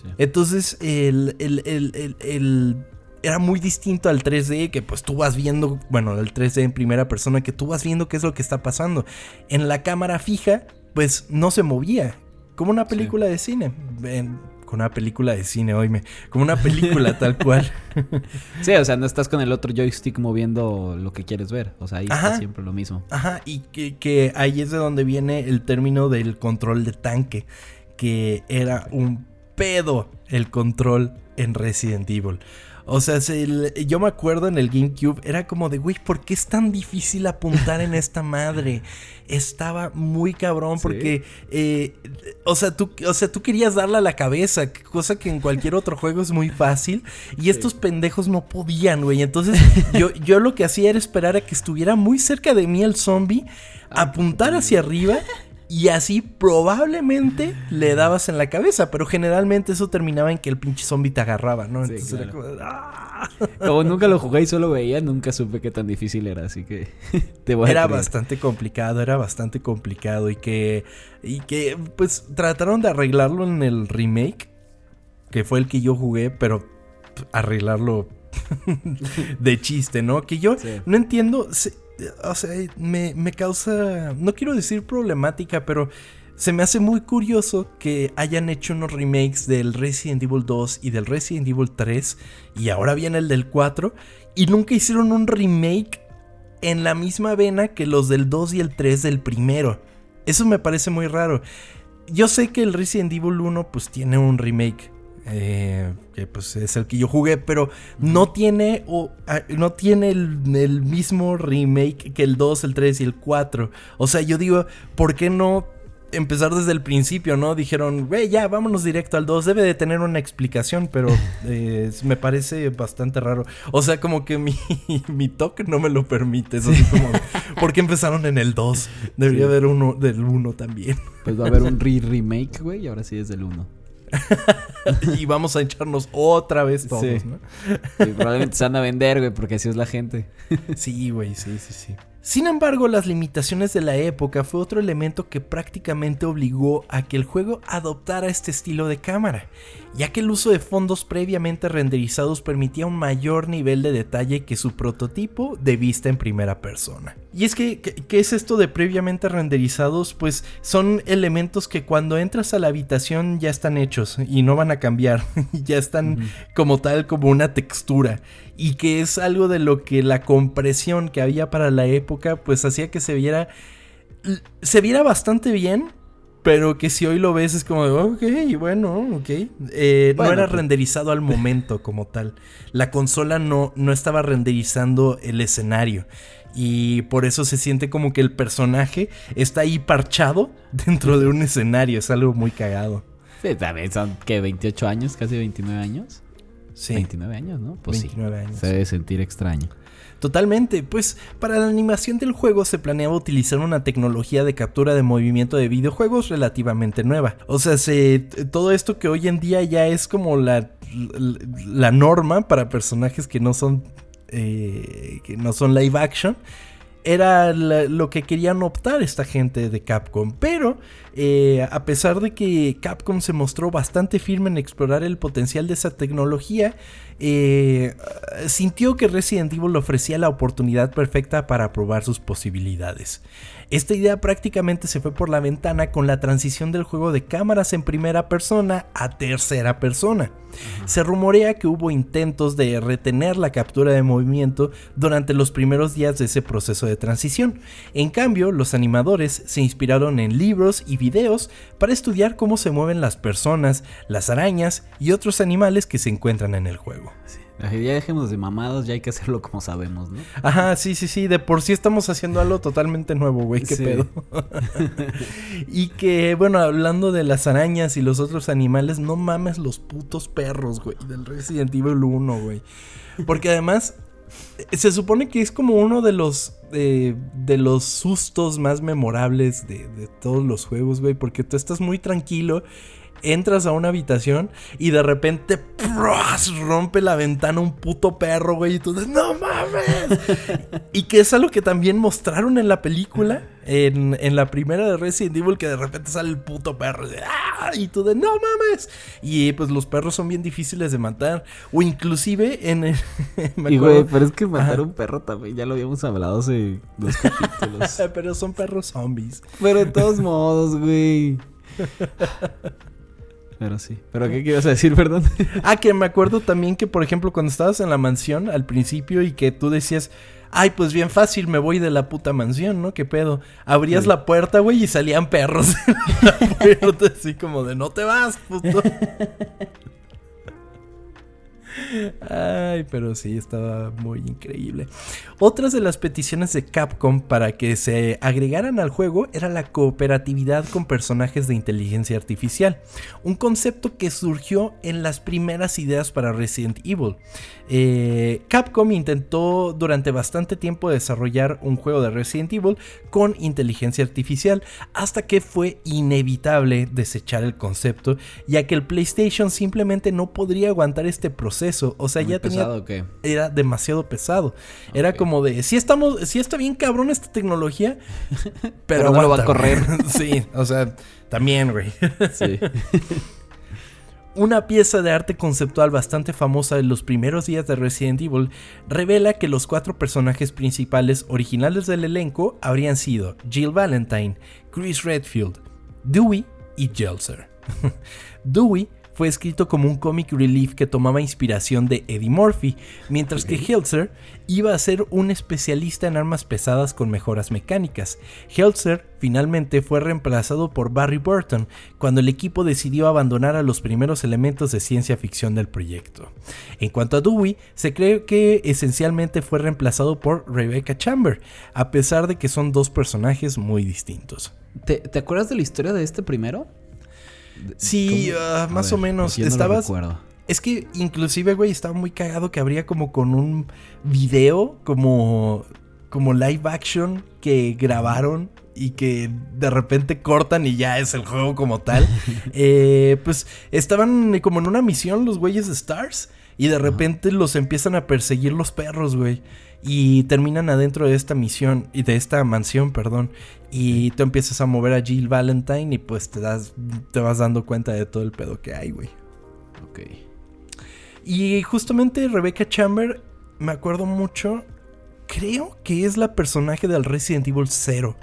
Sí. Entonces, el, el- el- el- el- era muy distinto al 3D, que pues tú vas viendo, bueno, el 3D en primera persona, que tú vas viendo qué es lo que está pasando. En la cámara fija, pues no se movía, como una película de cine. Con una película de cine, oíme, como una película tal cual. Sí, o sea, no estás con el otro joystick moviendo lo que quieres ver. O sea, ahí Ajá. está siempre lo mismo. Ajá, y que, que ahí es de donde viene el término del control de tanque, que era un pedo el control en Resident Evil. O sea, se- el- yo me acuerdo en el GameCube, era como de, güey, ¿por qué es tan difícil apuntar en esta madre? Estaba muy cabrón Sí. porque, eh, o, sea, tú, o sea, tú querías darle a la cabeza, cosa que en cualquier otro juego es muy fácil, y estos pendejos no podían, güey. Entonces yo, yo lo que hacía era esperar a que estuviera muy cerca de mí el zombie, apuntar hacia arriba. Y así probablemente le dabas en la cabeza, pero generalmente eso terminaba en que el pinche zombie te agarraba, ¿no? Sí, Entonces era como, ¡ah! Como nunca lo jugué y solo veía, nunca supe qué tan difícil era, así que te voy a Era creer. bastante complicado, era bastante complicado y que, y que pues trataron de arreglarlo en el remake, que fue el que yo jugué, pero arreglarlo de chiste, ¿no? Que yo Sí. no entiendo, se- o sea, me, me causa, no quiero decir problemática, pero se me hace muy curioso que hayan hecho unos remakes del Resident Evil 2 y del Resident Evil 3 y ahora viene el del 4 y nunca hicieron un remake en la misma vena que los del 2 y el 3 del primero. Eso me parece muy raro. Yo sé que el Resident Evil 1 pues tiene un remake. Eh, que pues es el que yo jugué, pero no tiene, o, no tiene el, el mismo remake que el 2, el 3 y el 4. O sea, yo digo, ¿por qué no empezar desde el principio, no? Dijeron, güey, ya, vámonos directo al 2. Debe de tener una explicación, pero eh, me parece bastante raro. O sea, como que mi, mi toque no me lo permite. Es así como, ¿por qué empezaron en el 2? Debería Sí. haber uno del 1 también. Pues va a haber un re-remake, güey, y ahora sí es del 1. y vamos a echarnos otra vez todos, Sí. ¿no? Y probablemente se van a vender, güey, porque así es la gente. Sí, güey, sí, sí, sí. Sin embargo, las limitaciones de la época fue otro elemento que prácticamente obligó a que el juego adoptara este estilo de cámara, ya que el uso de fondos previamente renderizados permitía un mayor nivel de detalle que su prototipo de vista en primera persona. Y es que, ¿qué es esto de previamente renderizados? Pues son elementos que cuando entras a la habitación ya están hechos y no van a cambiar, ya están como tal como una textura y que es algo de lo que la compresión que había para la época pues hacía que se viera se viera bastante bien pero que si hoy lo ves es como, ok, bueno, ok. Eh, no era pues. renderizado al momento como tal. La consola no, no estaba renderizando el escenario. Y por eso se siente como que el personaje está ahí parchado dentro de un escenario. Es algo muy cagado. Sí, también son que 28 años, casi 29 años. Sí. 29 años, ¿no? Pues 29 años. Se debe sentir extraño. Totalmente, pues para la animación del juego se planeaba utilizar una tecnología de captura de movimiento de videojuegos relativamente nueva. O sea, se, todo esto que hoy en día ya es como la, la, norma para personajes que no son, eh, que no son live action era lo que querían optar esta gente de Capcom. Pero eh, a pesar de que Capcom se mostró bastante firme en explorar el potencial de esa tecnología, eh, sintió que Resident Evil ofrecía la oportunidad perfecta para probar sus posibilidades. Esta idea prácticamente se fue por la ventana con la transición del juego de cámaras en primera persona a tercera persona. Se rumorea que hubo intentos de retener la captura de movimiento durante los primeros días de ese proceso de transición. En cambio, los animadores se inspiraron en libros y videos para estudiar cómo se mueven las personas, las arañas y otros animales que se encuentran en el juego. Ya dejemos de mamados, ya hay que hacerlo como sabemos, ¿no? Ajá, sí, sí, sí. De por sí estamos haciendo algo totalmente nuevo, güey. ¿Qué pedo? y que, bueno, hablando de las arañas y los otros animales, no mames los putos perros, güey, del Resident Evil 1, güey. Porque además, se supone que es como uno de los. Eh, de los sustos más memorables de, de todos los juegos, güey. Porque tú estás muy tranquilo entras a una habitación y de repente rompe la ventana un puto perro, güey, y tú dices, no mames. y que es algo que también mostraron en la película, en, la primera de Resident Evil, que de repente sale el puto perro ¡Ah! y tú de, no mames. Y pues los perros son bien difíciles de matar. O inclusive en el... y güey, pero es que matar a un perro también, ya lo habíamos hablado hace dos capítulos. pero son perros zombies. Pero de todos modos, güey. Pero sí. ¿Pero qué ibas a decir, perdón? ah, que me acuerdo también que, por ejemplo, cuando estabas en la mansión al principio y que tú decías, ay, pues bien fácil, me voy de la puta mansión, ¿no? ¿Qué pedo? Abrías la puerta, güey, y salían perros en la puerta, así como de, no te vas, puto. Ay, pero sí, estaba muy increíble. Otras de las peticiones de Capcom para que se agregaran al juego era la cooperatividad con personajes de inteligencia artificial, un concepto que surgió en las primeras ideas para Resident Evil. Eh, Capcom intentó durante bastante tiempo desarrollar un juego de Resident Evil con inteligencia artificial, hasta que fue inevitable desechar el concepto, ya que el PlayStation simplemente no podría aguantar este proceso, o sea, ya tenía era demasiado pesado. Era como de, si estamos, si está bien cabrón esta tecnología, pero, no lo va a correr. sí, o sea, también, güey. Sí. Una pieza de arte conceptual bastante famosa de los primeros días de Resident Evil revela que los cuatro personajes principales originales del elenco habrían sido Jill Valentine, Chris Redfield, Dewey y Jelser. Dewey fue escrito como un comic relief que tomaba inspiración de Eddie Murphy, mientras que Helzer iba a ser un especialista en armas pesadas con mejoras mecánicas. Helzer finalmente fue reemplazado por Barry Burton cuando el equipo decidió abandonar a los primeros elementos de ciencia ficción del proyecto. En cuanto a Dewey, se cree que esencialmente fue reemplazado por Rebecca Chamber, a pesar de que son dos personajes muy distintos. ¿Te, ¿te acuerdas de la historia de este primero? Sí, ah, más o menos. Estabas. es que inclusive, güey, estaba muy cagado que habría como con un video, como, como live action que grabaron y que de repente cortan y ya es el juego como tal. Eh, pues estaban como en una misión los güeyes Stars Y de repente los empiezan a perseguir los perros, güey. Y terminan adentro de esta misión, y de esta mansión, perdón. Y tú empiezas a mover a Jill Valentine y pues te, das, te vas dando cuenta de todo el pedo que hay, güey. Ok. Y justamente Rebecca Chamber, me acuerdo mucho, creo que es la personaje del Resident Evil 0,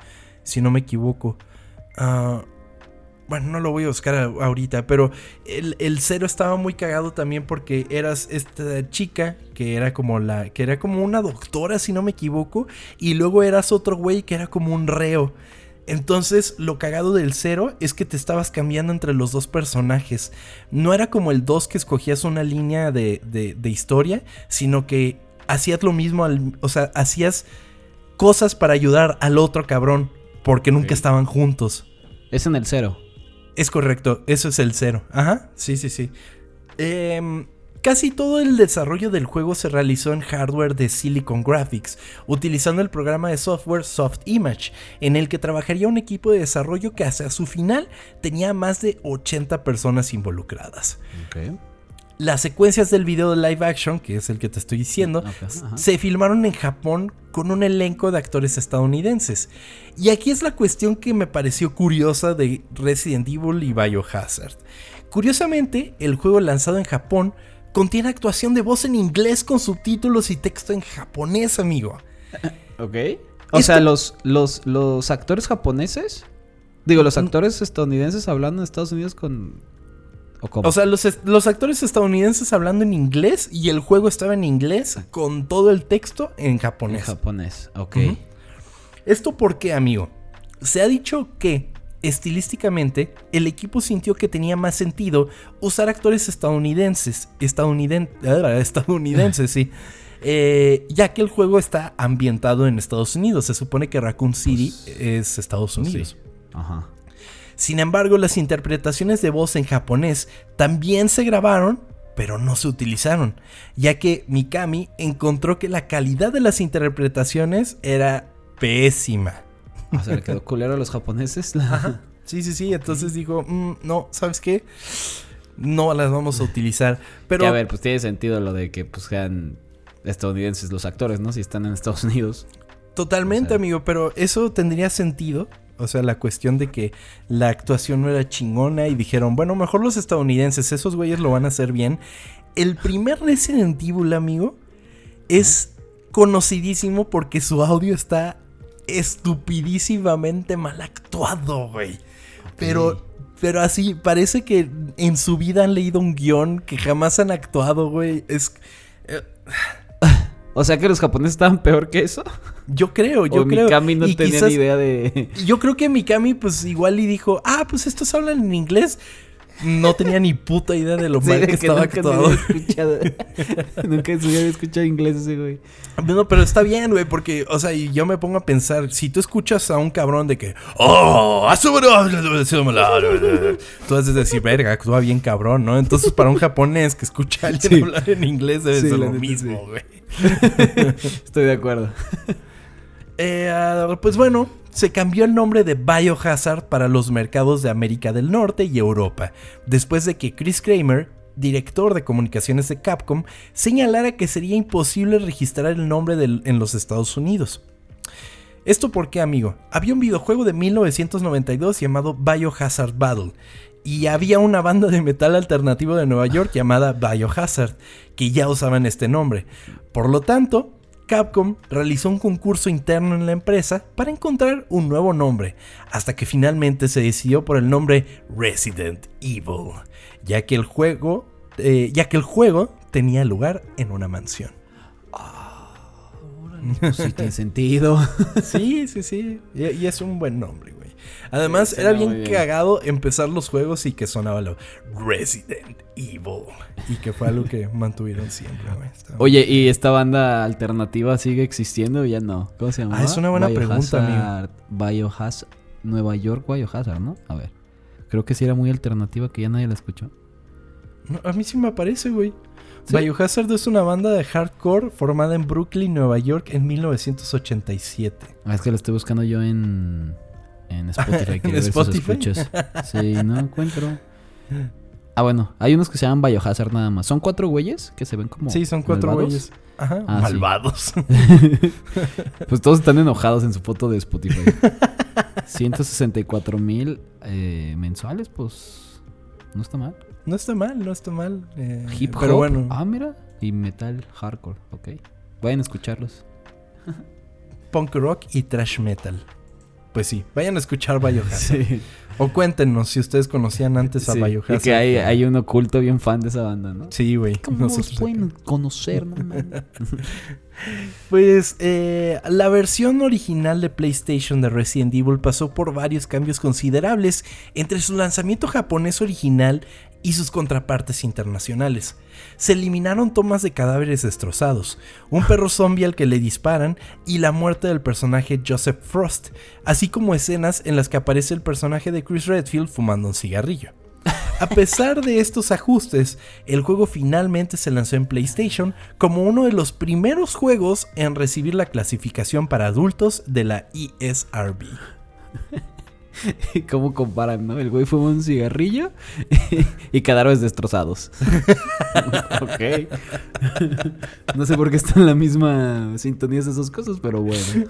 si no me equivoco. Ah, bueno, no lo voy a buscar ahorita, pero el, el cero estaba muy cagado también porque eras esta chica que era como la. que era como una doctora, si no me equivoco. Y luego eras otro güey que era como un reo. Entonces, lo cagado del cero es que te estabas cambiando entre los dos personajes. No era como el 2 que escogías una línea de, de, historia, sino que hacías lo mismo, o sea, hacías cosas para ayudar al otro cabrón, porque nunca estaban juntos. Es en el cero. Es correcto, eso es el cero. Ajá, sí, sí, sí. Em, casi todo el desarrollo del juego se realizó en hardware de Silicon Graphics, utilizando el programa de software Soft Image, en el que trabajaría un equipo de desarrollo que hacia su final tenía más de 80 personas involucradas. Las secuencias del video de live action, que es el que te estoy diciendo, se filmaron en Japón con un elenco de actores estadounidenses. Y aquí es la cuestión que me pareció curiosa de Resident Evil y Biohazard. Curiosamente, el juego lanzado en Japón contiene actuación de voz en inglés con subtítulos y texto en japonés, amigo. Ok. O sea, los, los, los actores japoneses, digo, los actores estadounidenses hablando en Estados Unidos con ¿O, sea, los, actores estadounidenses hablando en inglés y el juego estaba en inglés con todo el texto en japonés. En japonés, ok. ¿Esto por qué, amigo? Se ha dicho que estilísticamente el equipo sintió que tenía más sentido usar actores estadounidenses, estadounidenses, sí. Eh, ya que el juego está ambientado en Estados Unidos. Se supone que Raccoon City pues, es Estados Unidos. Ajá. Sin embargo, las interpretaciones de voz en japonés también se grabaron, pero no se utilizaron, ya que Mikami encontró que la calidad de las interpretaciones era pésima. O sea, le quedó culero a los japoneses. Sí, sí, sí. Entonces dijo, mm, no, ¿sabes qué? No las vamos a utilizar. Pero. a ver, pues tiene sentido lo de que pues sean estadounidenses los actores, ¿no? Si están en Estados Unidos. Totalmente, amigo, pero eso tendría sentido o sea, la cuestión de que la actuación no era chingona y dijeron, bueno, mejor los estadounidenses, esos güeyes lo van a hacer bien. El primer Resident Evil, amigo, es conocidísimo porque su audio está estupidísimamente mal actuado, güey. Pero, pero así, parece que en su vida han leído un guion que jamás han actuado, güey. Es... Eh, o sea que los japoneses estaban peor que eso. Yo creo, yo o creo. Mikami no tenía ni idea de. Yo creo que Mikami, pues igual y dijo, ah, pues estos hablan en inglés. No tenía ni puta idea de lo mal que, estaba nunca actuado. nunca había escuchado inglés ese güey. No, pero está bien, güey, porque, o sea, y yo me pongo a pensar, si tú escuchas a un cabrón de que, oh, tú de decir, verga, actúa bien cabrón, ¿no? Entonces, para un japonés que escucha a alguien hablar en inglés debe ser lo mismo, güey. Estoy de acuerdo. Eh, ah, pues bueno, se cambió el nombre de Biohazard para los mercados de América del Norte y Europa, después de que Chris Kramer, director de comunicaciones de Capcom, señalara que sería imposible registrar el nombre en los Estados Unidos. ¿Esto por qué, amigo? Había un videojuego de 1992 llamado Biohazard Battle, y había una banda de metal alternativo de Nueva York llamada Biohazard, que ya usaban este nombre. Por lo tanto, Capcom realizó un concurso interno en la empresa para encontrar un nuevo nombre, hasta que finalmente se decidió por el nombre Resident Evil, ya que el juego, eh, ya que el juego tenía lugar en una mansión. Ah, sí tiene sentido. sí, sí, sí. y es un buen nombre. Además, era bien, cagado empezar los juegos y que sonaba lo Resident Evil. Y que fue algo que mantuvieron siempre, Oye, ¿y esta banda alternativa sigue existiendo o ya no? ¿Cómo se llama? Ah, es una buena pregunta, amigo. Biohazard. Nueva York Biohazard, ¿no? A ver. Creo que sí era muy alternativa que ya nadie la escuchó. a mí sí me aparece, güey. Biohazard es una banda de hardcore formada en Brooklyn, Nueva York en 1987. Ah, es que la estoy buscando yo en en Spotify. ¿En Spotify? Sí, no encuentro. Ah, bueno, hay unos que se llaman Biohazard nada más. Son cuatro güeyes que se ven como. Sí, son cuatro malvados. güeyes. Ajá. Ah, sí. Malvados. Pues todos están enojados en su foto de Spotify. 164 mil eh, mensuales, pues. No está mal. no está mal, no está mal. eh, Hip hop. Pero bueno, Ah, mira. Y metal hardcore, ok. Vayan a escucharlos. punk rock y trash metal. Pues sí, vayan a escuchar Biohazard. Sí. O cuéntenos si ustedes conocían antes a Sí, Biohazard. Y que hay, hay un oculto bien fan de esa banda, ¿no? Sí, güey. ¿Cómo nosotros los pueden conocer, no? Pues eh, la versión original de PlayStation de Resident Evil pasó por varios cambios considerables entre su lanzamiento japonés original y sus contrapartes internacionales. Se eliminaron tomas de cadáveres destrozados, un perro zombie al que le disparan y la muerte del personaje Joseph Frost, así como escenas en las que aparece el personaje de Chris Redfield fumando un cigarrillo. A pesar de estos ajustes, el juego finalmente se lanzó en PlayStation como uno de los primeros juegos en recibir la clasificación para adultos de la ESRB. ¿Cómo comparan, no? El güey fuma un cigarrillo y cadáveres destrozados. ok. no sé por qué están en la misma sintonía esas dos cosas, pero bueno.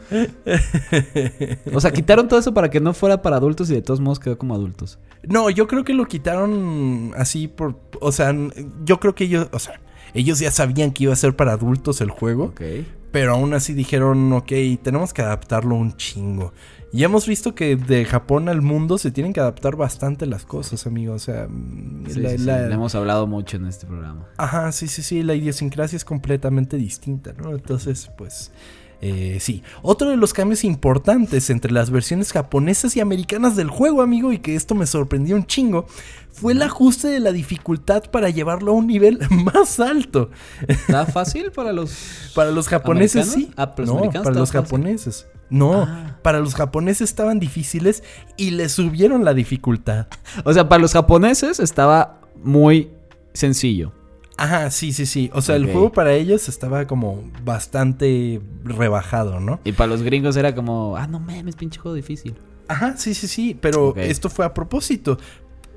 O sea, quitaron todo eso para que no fuera para adultos y de todos modos quedó como adultos. No, yo creo que lo quitaron así por... O sea, yo creo que ellos... O sea, ellos ya sabían que iba a ser para adultos el juego. Ok. Pero aún así dijeron, ok, tenemos que adaptarlo un chingo. Y hemos visto que de Japón al mundo se tienen que adaptar bastante las cosas, amigo. O sea, mm, Sí, la- sí, sí, la- le hemos hablado mucho en este programa. Ajá, sí, sí, sí, la idiosincrasia es completamente distinta, ¿no? Entonces, pues, eh, sí. Otro de los cambios importantes entre las versiones japonesas y americanas del juego, amigo, y que esto me sorprendió un chingo, fue el ajuste de la dificultad para llevarlo a un nivel más alto. ¿Está fácil para los... Para los japoneses ¿Americanos? sí. Ah, para los no, americanos para estaba los fácil. japoneses. No, Ah. para los japoneses estaban difíciles y le subieron la dificultad. O sea, para los japoneses estaba muy sencillo. Ajá, sí, sí, sí. O sea, el juego para ellos estaba como bastante rebajado, ¿no? Y para los gringos era como, ah, no mames, pinche juego difícil. Ajá, sí, sí, sí. Pero esto fue a propósito.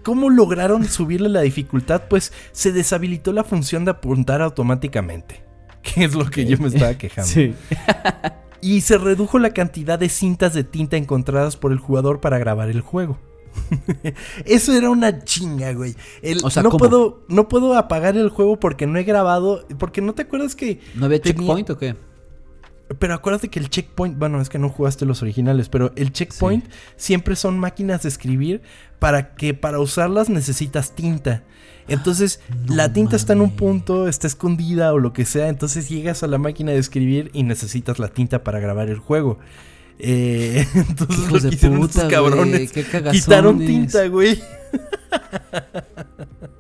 ¿Cómo lograron subirle la dificultad? Pues se deshabilitó la función de apuntar automáticamente. Que es lo que yo me estaba quejando. Sí. Y se redujo la cantidad de cintas de tinta encontradas por el jugador para grabar el juego. Eso era una chinga, güey. El- O sea, no, ¿cómo? puedo, no puedo apagar el juego porque no he grabado. Porque no te acuerdas que. ¿No había Tenía- checkpoint o qué? Pero acuérdate que el checkpoint. Bueno, es que no jugaste los originales. Pero el checkpoint siempre son máquinas de escribir. Para que para usarlas necesitas tinta. Entonces, No la tinta está en un punto, está escondida o lo que sea. Entonces llegas a la máquina de escribir y necesitas la tinta para grabar el juego. Eh, entonces Hijos lo de que hicieron puta, estos cabrones. qué. Quitaron tinta, güey.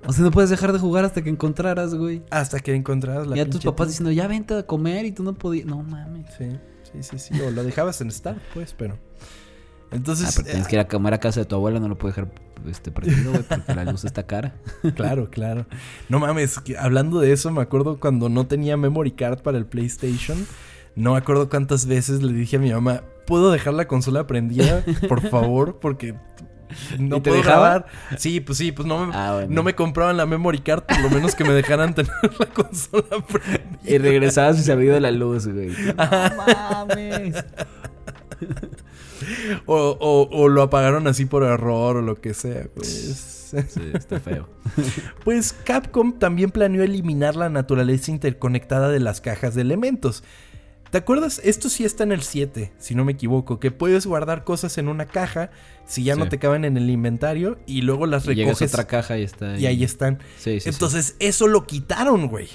O sea, no puedes dejar de jugar hasta que encontraras, güey. Hasta que encontraras la ya tus pinche papás diciendo, ya vente a comer y tú no podías. No mames. Sí, sí, sí, sí. O lo dejabas en Start, pues, pero. Entonces, Ah, pero tienes que ir a comer a casa de tu abuela, no lo puedes dejar este, prendido, güey, porque la luz está cara. Claro, claro. No mames, que hablando de eso, me acuerdo cuando no tenía memory card para el PlayStation. No me acuerdo cuántas veces le dije a mi mamá, ¿puedo dejar la consola prendida? Por favor, porque no ¿Y te puedo dejaba? grabar. Sí, pues sí, pues no me, Ah, bueno. no me compraban la memory card, por lo menos que me dejaran tener la consola prendida. Y regresabas y se había ido la luz, güey. No mames. O, o- o lo apagaron así por error o lo que sea, pues. Sí, está feo. Pues Capcom también planeó eliminar la naturaleza interconectada de las cajas de elementos. ¿Te acuerdas? Esto sí está en el 7, si no me equivoco, que puedes guardar cosas en una caja si ya no te caben en el inventario y luego las Y llegas a recoges otra caja y está y ahí están. Sí, sí, sí. Entonces, eso lo quitaron, güey.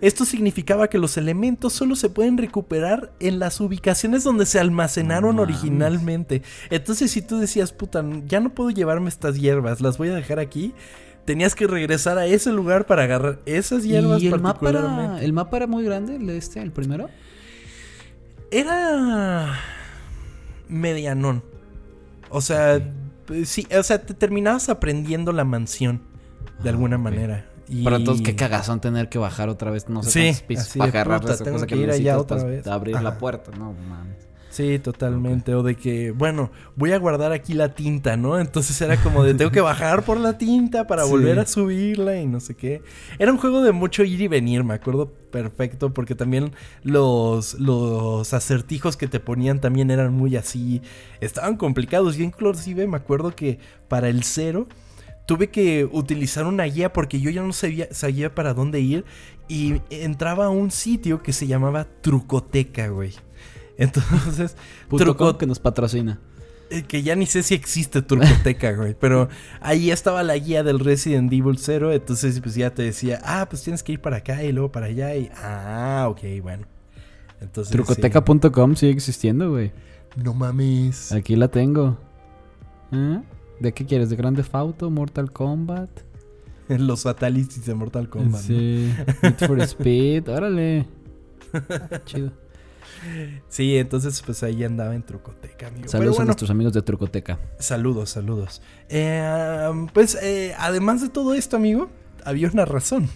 Esto significaba que los elementos solo se pueden recuperar en las ubicaciones donde se almacenaron No originalmente. Entonces, si tú decías, puta, ya no puedo llevarme estas hierbas, las voy a dejar aquí, tenías que regresar a ese lugar para agarrar esas hierbas ¿Y el mapa, era, el mapa era muy grande, el este, el primero? Era medianón. O sea, pues, sí, o sea, te terminabas aprendiendo la mansión de Ah, alguna ok. manera. Y... Pero entonces qué cagazón tener que bajar otra vez, no sé Sí, pisos para agarrar esa cosa que que ir allá necesitas otra para vez. abrir Ajá. la puerta. No mames. Sí, totalmente. O de que, bueno, voy a guardar aquí la tinta, ¿no? Entonces era como de tengo que bajar por la tinta para Sí. volver a subirla y no sé qué. Era un juego de mucho ir y venir, me acuerdo perfecto, porque también los, los acertijos que te ponían también eran muy así. Estaban complicados. Yo inclusive me acuerdo que para el cero tuve que utilizar una guía porque yo ya no sabía, sabía para dónde ir y entraba a un sitio que se llamaba Trucoteca, güey. Entonces, truco- que nos patrocina. eh, que ya ni sé si existe Trucoteca, güey, pero ahí estaba la guía del Resident Evil 0, entonces pues ya te decía, ah, pues tienes que ir para acá y luego para allá y, ah, ok, bueno. Entonces, Trucoteca.com sigue existiendo, güey. No mames. Aquí la tengo. ¿Ah? ¿De qué quieres? ¿De Grande Auto? ¿Mortal Kombat? Los fatalities de Mortal Kombat. ¿no? Sí. Need for Speed. Órale. Ah, Chido. Sí, entonces pues ahí andaba en Trucoteca, amigo. Saludos a nuestros amigos de Trucoteca. Saludos, saludos. Eh, pues eh, además de todo esto, amigo, había una razón.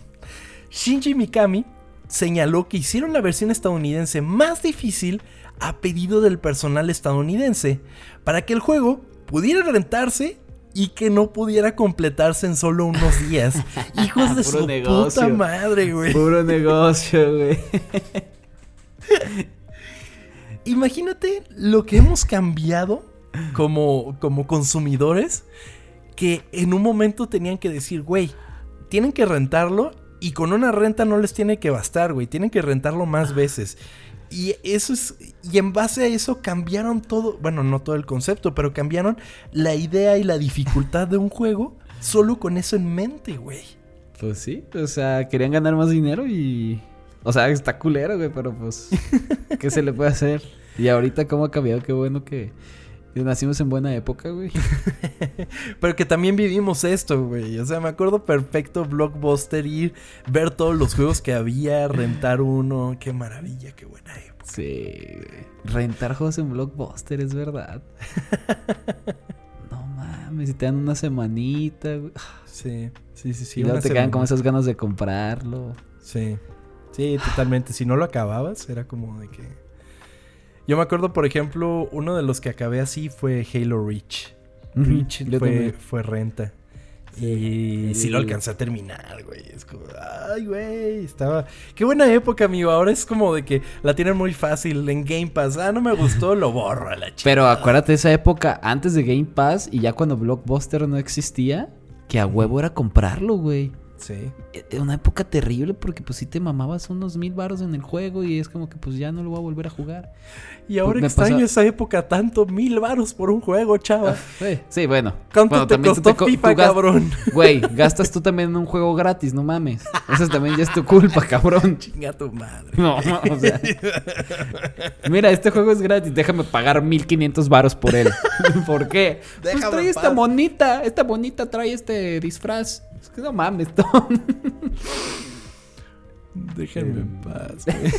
Shinji Mikami señaló que hicieron la versión estadounidense más difícil a pedido del personal estadounidense para que el juego pudiera rentarse y que no pudiera completarse en solo unos días. Hijos de su negocio. puta madre, güey. Puro negocio, güey. Imagínate lo que hemos cambiado como, como consumidores que en un momento tenían que decir, güey, tienen que rentarlo y con una renta no les tiene que bastar, güey, tienen que rentarlo más veces. Y eso es y en base a eso cambiaron todo, bueno, no todo el concepto, pero cambiaron la idea y la dificultad de un juego solo con eso en mente, güey. Pues sí, o sea, querían ganar más dinero y... O sea, está culero, güey, pero pues... ¿Qué se le puede hacer? Y ahorita cómo ha cambiado, qué bueno que... Nacimos en buena época, güey. Pero que también vivimos esto, güey. O sea, me acuerdo perfecto Blockbuster ir, ver todos los juegos que había, rentar uno. Qué maravilla, qué buena época. Sí, güey. Rentar juegos en Blockbuster, es verdad. No mames, si te dan una semanita, güey. Sí, sí, sí, sí. y luego te quedan con esas ganas de comprarlo. Sí, sí, totalmente. Si no lo acababas, era como de que... Yo me acuerdo, por ejemplo, uno de los que acabé así fue Halo Reach. Reach Yo fue, también. fue renta. Y sí lo alcancé a terminar, güey. Es como, ay, güey, estaba... Qué buena época, amigo. Ahora es como de que la tienen muy fácil en Game Pass. Ah, no me gustó, lo borro a la chica. Pero acuérdate de esa época antes de Game Pass y ya cuando Blockbuster no existía, que a huevo era comprarlo, güey. Sí. Era una época terrible porque pues sí te mamabas unos mil baros en el juego y es como que pues ya no lo voy a volver a jugar. Y ahora Me extraño pasa- esa época tanto. Mil varos por un juego, chava. Sí, sí, bueno. ¿Cuánto Bueno, te también costó FIFA, gas- cabrón? Güey, gastas tú también en un juego gratis, no mames. Eso también ya es tu culpa, cabrón. Chinga tu madre. No, o sea. Mira, este juego es gratis, déjame pagar 1500 varos por él. ¿Por qué? Pues trae esta bonita, esta bonita trae este disfraz. Es que no mames, Tom. Déjenme en paz, güey.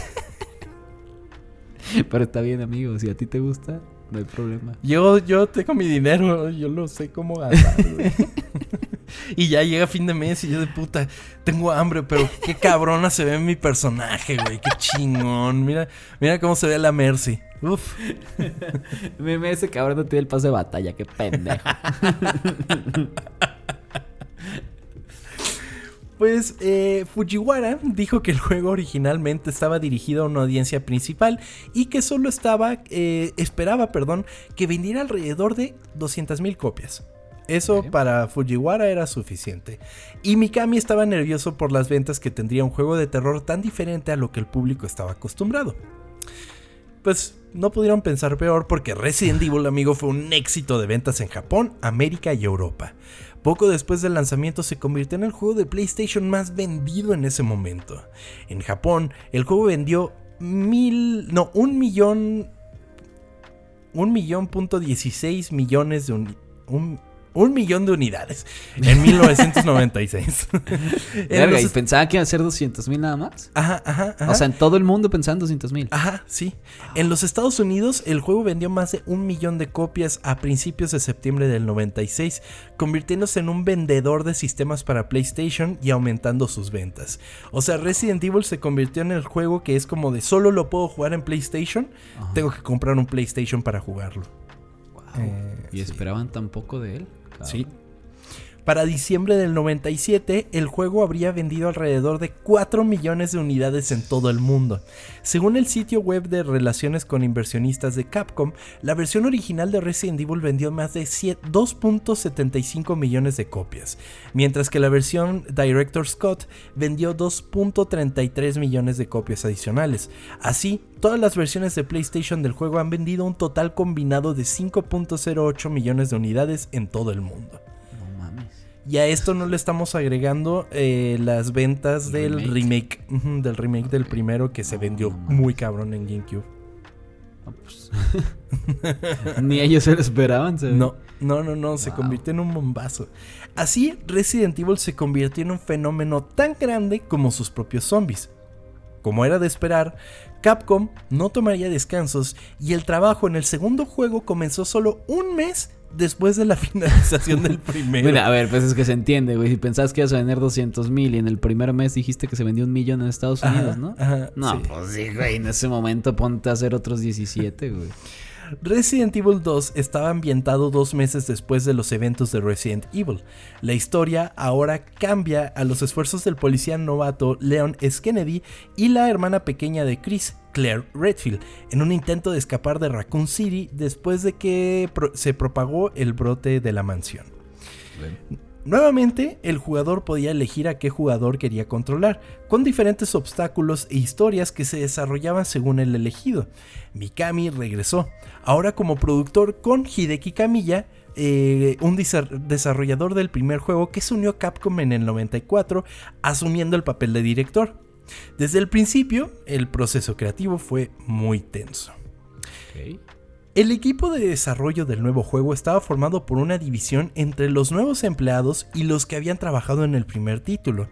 Pero está bien, amigo, si a ti te gusta, no hay problema. Yo, yo tengo mi dinero, yo lo sé cómo gastar, güey. Y ya llega fin de mes y yo de puta, tengo hambre, pero qué cabrona se ve mi personaje, güey. Qué chingón. Mira, mira cómo se ve la Mercy. Uf. Meme ese cabrón no tiene el pase de batalla, qué pendejo. Pues eh, Fujiwara dijo que el juego originalmente estaba dirigido a una audiencia principal y que solo estaba, eh, esperaba, perdón, que vendiera alrededor de 200.000 copias. Eso para Fujiwara era suficiente. Y Mikami estaba nervioso por las ventas que tendría un juego de terror tan diferente a lo que el público estaba acostumbrado. Pues no pudieron pensar peor porque Resident Evil, amigo, fue un éxito de ventas en Japón, América y Europa. Poco después del lanzamiento se convirtió en el juego de PlayStation más vendido en ese momento. En Japón, el juego vendió mil. no, un millón. Un millón punto dieciséis millones de un. un- Un millón de unidades en 1996. En Verga, los y est- pensaba que iban a ser 200 mil nada más. Ajá, ajá, ajá. O sea, en todo el mundo pensaban 200 mil. Ajá, sí. En los Estados Unidos, el juego vendió más de un millón de copias a principios de septiembre del 96, convirtiéndose en un vendedor de sistemas para PlayStation y aumentando sus ventas. O sea, Resident Evil se convirtió en el juego que es como de solo lo puedo jugar en PlayStation, Ajá. tengo que comprar un PlayStation para jugarlo. Wow. Eh, y sí. esperaban tan poco de él. Sí. Para diciembre del 97, el juego habría vendido alrededor de 4 millones de unidades en todo el mundo. Según el sitio web de relaciones con inversionistas de Capcom, la versión original de Resident Evil vendió más de 7 2.75 millones de copias, mientras que la versión Director Scott vendió 2.33 millones de copias adicionales. Así, todas las versiones de PlayStation del juego han vendido un total combinado de 5.08 millones de unidades en todo el mundo. Y a esto no le estamos agregando eh, las ventas El del remake, del remake del primero que se vendió muy cabrón en GameCube. No, pues. Ni ellos se lo esperaban, ¿sabes? No, no, no, no, se Wow. convirtió en un bombazo. Así, Resident Evil se convirtió en un fenómeno tan grande como sus propios zombies. Como era de esperar, Capcom no tomaría descansos y el trabajo en el segundo juego comenzó solo un mes después de la finalización del primero. Mira, a ver, pues es que se entiende, güey. Si pensabas que ibas a vender 200 mil y en el primer mes dijiste que se vendió un millón en Estados Ajá, Unidos, ¿no? ajá, No, sí. pues sí, güey. En ese momento ponte a hacer otros 17, güey. Resident Evil 2 estaba ambientado dos meses después de los eventos de Resident Evil. La historia ahora cambia a los esfuerzos del policía novato Leon S. Kennedy y la hermana pequeña de Chris, Claire Redfield, en un intento de escapar de Raccoon City después de que se propagó el brote de la mansión. Nuevamente, el jugador podía elegir a qué jugador quería controlar, con diferentes obstáculos e historias que se desarrollaban según el elegido. Mikami regresó, ahora como productor con Hideki Kamiya, eh, un desa- desarrollador del primer juego que se unió a Capcom en el 94, asumiendo el papel de director. Desde el principio, el proceso creativo fue muy tenso. El equipo de desarrollo del nuevo juego estaba formado por una división entre los nuevos empleados y los que habían trabajado en el primer título.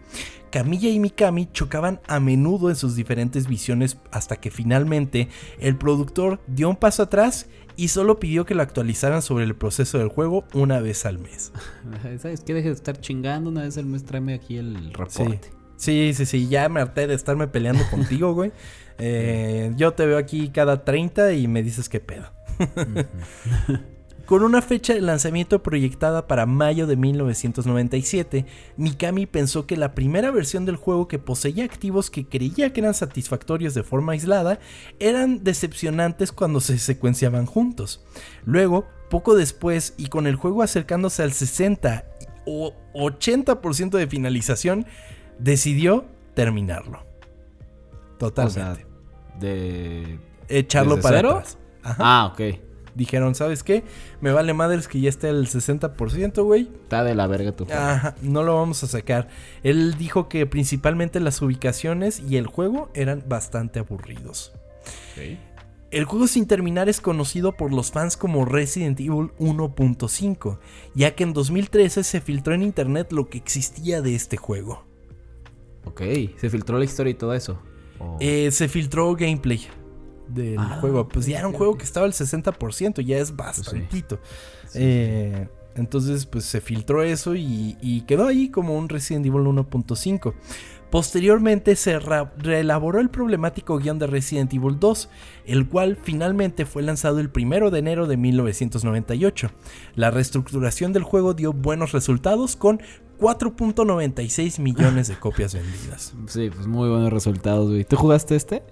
Camilla y Mikami chocaban a menudo en sus diferentes visiones hasta que finalmente el productor dio un paso atrás y solo pidió que lo actualizaran sobre el proceso del juego una vez al mes. ¿Sabes qué? Deje de estar chingando. Una vez al mes tráeme aquí el reporte. Sí, sí, sí, ya me harté de estarme peleando contigo, güey. Eh, yo te veo aquí cada 30 y me dices qué pedo. Con una fecha de lanzamiento proyectada para mayo de 1997, Mikami pensó que la primera versión del juego que poseía activos que creía que eran satisfactorios de forma aislada eran decepcionantes cuando se secuenciaban juntos. Luego, poco después y con el juego acercándose al 60 o 80% de finalización, decidió terminarlo. Totalmente. O sea, de. Echarlo ¿desde para cero? atrás. Ajá. Ah, ok. Dijeron, ¿sabes qué? Me vale madres que ya esté al 60%, güey. Está de la verga tu juego. Ajá, no lo vamos a sacar. Él dijo que principalmente las ubicaciones y el juego eran bastante aburridos. El juego sin terminar es conocido por los fans como Resident Evil 1.5, ya que en 2013 se filtró en internet lo que existía de este juego. Ok, se filtró la historia y todo eso. Eh, se filtró gameplay del Ah, juego. Pues ya era un juego que estaba al 60%, ya es bastantito. Eh, entonces, pues se filtró eso y, y quedó ahí como un Resident Evil 1.5. Posteriormente se reelaboró el problemático guion de Resident Evil 2, el cual finalmente fue lanzado el 1 de enero de 1998. La reestructuración del juego dio buenos resultados con 4.96 millones de copias vendidas. Sí, pues muy buenos resultados, güey. ¿Tú jugaste este?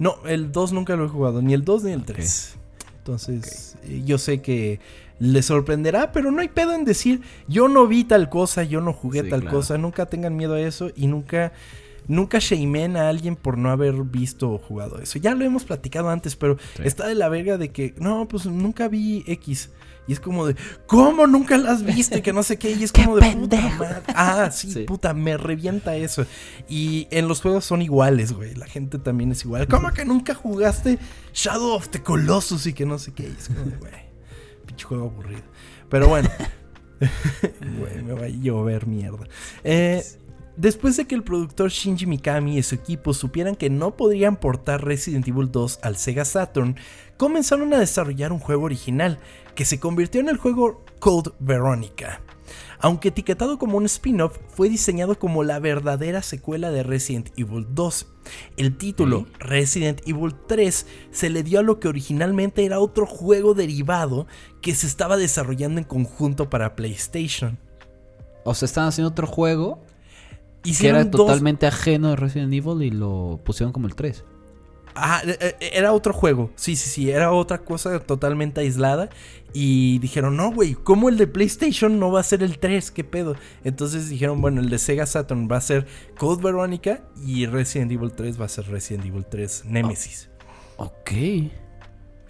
No, el 2 nunca lo he jugado, ni el 2 ni el 3. Entonces, eh, yo sé que le sorprenderá, pero no hay pedo en decir, yo no vi tal cosa, yo no jugué Sí, tal claro. cosa, nunca tengan miedo a eso y nunca nunca shamen a alguien por no haber visto o jugado eso. Ya lo hemos platicado antes, pero Sí. está de la verga de que, no, pues nunca vi X. Y es como de, ¿cómo nunca las viste? Que no sé qué. Y es como de, puta madre. Ah, sí, Sí. puta, me revienta eso. Y en los juegos son iguales, güey. La gente también es igual. ¿Cómo que nunca jugaste Shadow of the Colossus y que no sé qué? Y es como de, güey, pinche juego aburrido. Pero bueno. Güey, me va a llover mierda. Eh, después de que el productor Shinji Mikami y su equipo supieran que no podrían portar Resident Evil 2 al Sega Saturn, comenzaron a desarrollar un juego original, que se convirtió en el juego Code Veronica. Aunque etiquetado como un spin-off, fue diseñado como la verdadera secuela de Resident Evil 2. El título, Resident Evil 3, se le dio a lo que originalmente era otro juego derivado que se estaba desarrollando en conjunto para PlayStation. O sea, estaban haciendo otro juego que Hicieron era dos- totalmente ajeno de Resident Evil y lo pusieron como el 3. Ah, era otro juego. Sí, sí, sí. Era otra cosa totalmente aislada. Y dijeron, no, güey, ¿cómo el de PlayStation no va a ser el 3? ¿Qué pedo? Entonces dijeron, bueno, el de Sega Saturn va a ser Code Veronica y Resident Evil 3 va a ser Resident Evil 3 Nemesis. Ok. Qué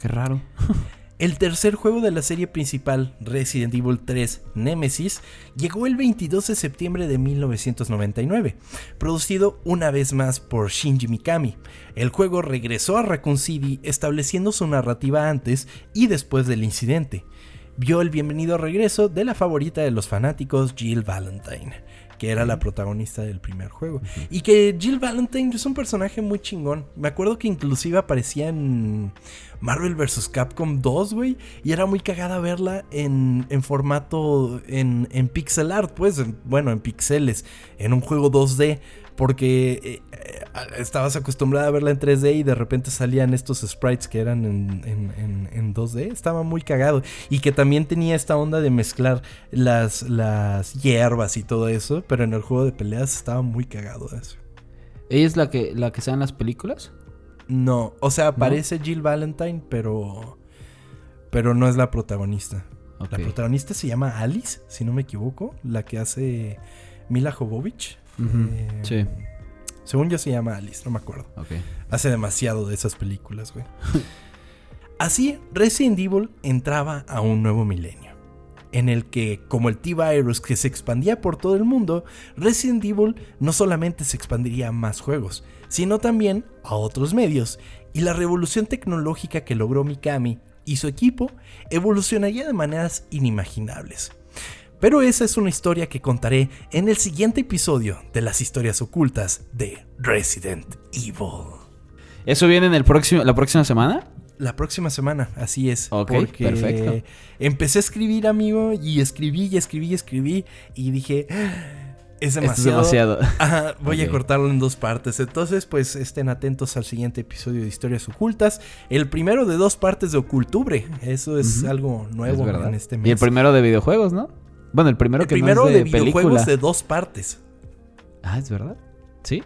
raro. El tercer juego de la serie principal, Resident Evil 3 Nemesis, llegó el 22 de septiembre de 1999, producido una vez más por Shinji Mikami. El juego regresó a Raccoon City estableciendo su narrativa antes y después del incidente. Vio el bienvenido regreso de la favorita de los fanáticos, Jill Valentine, que era la protagonista del primer juego. Y que Jill Valentine es un personaje muy chingón. Me acuerdo que inclusive aparecía en Marvel vs. Capcom 2, güey. Y era muy cagada verla en, en formato, en, en pixel art, pues, en- bueno, en pixeles, en un juego 2D. Porque eh, eh, estabas acostumbrada a verla en 3D y de repente salían estos sprites que eran en, en- en- en 2D. Estaba muy cagado. Y que también tenía esta onda de mezclar las, las hierbas y todo eso. Pero en el juego de peleas estaba muy cagado eso. ¿Ella es la que, la que sale en las películas? No, o sea, aparece Jill Valentine, pero. Pero no es la protagonista. La protagonista se llama Alice, si no me equivoco, la que hace Mila Jovovich. Eh, Sí. Según yo se llama Alice, no me acuerdo. Ok. Hace demasiado de esas películas, güey. Así, Resident Evil entraba a un nuevo milenio, en el que, como el T-Virus que se expandía por todo el mundo, Resident Evil no solamente se expandiría a más juegos, sino también a otros medios, y la revolución tecnológica que logró Mikami y su equipo evolucionaría de maneras inimaginables. Pero esa es una historia que contaré en el siguiente episodio de las historias ocultas de Resident Evil. ¿Eso viene en el próximo, la próxima semana? La próxima semana, así es. Ok, porque perfecto. Empecé a escribir, amigo, y escribí, y escribí, y escribí, y dije, "Ah, es Esto es demasiado. demasiado. Ajá, voy a cortarlo en dos partes. Entonces, pues estén atentos al siguiente episodio de Historias Ocultas. El primero de dos partes de Ocultubre. Eso es algo nuevo en este mes. Y el primero de videojuegos, ¿no? Bueno, el primero El que primero no es de, de, videojuegos película. de dos partes. Ah, ¿es verdad? ¿Sí?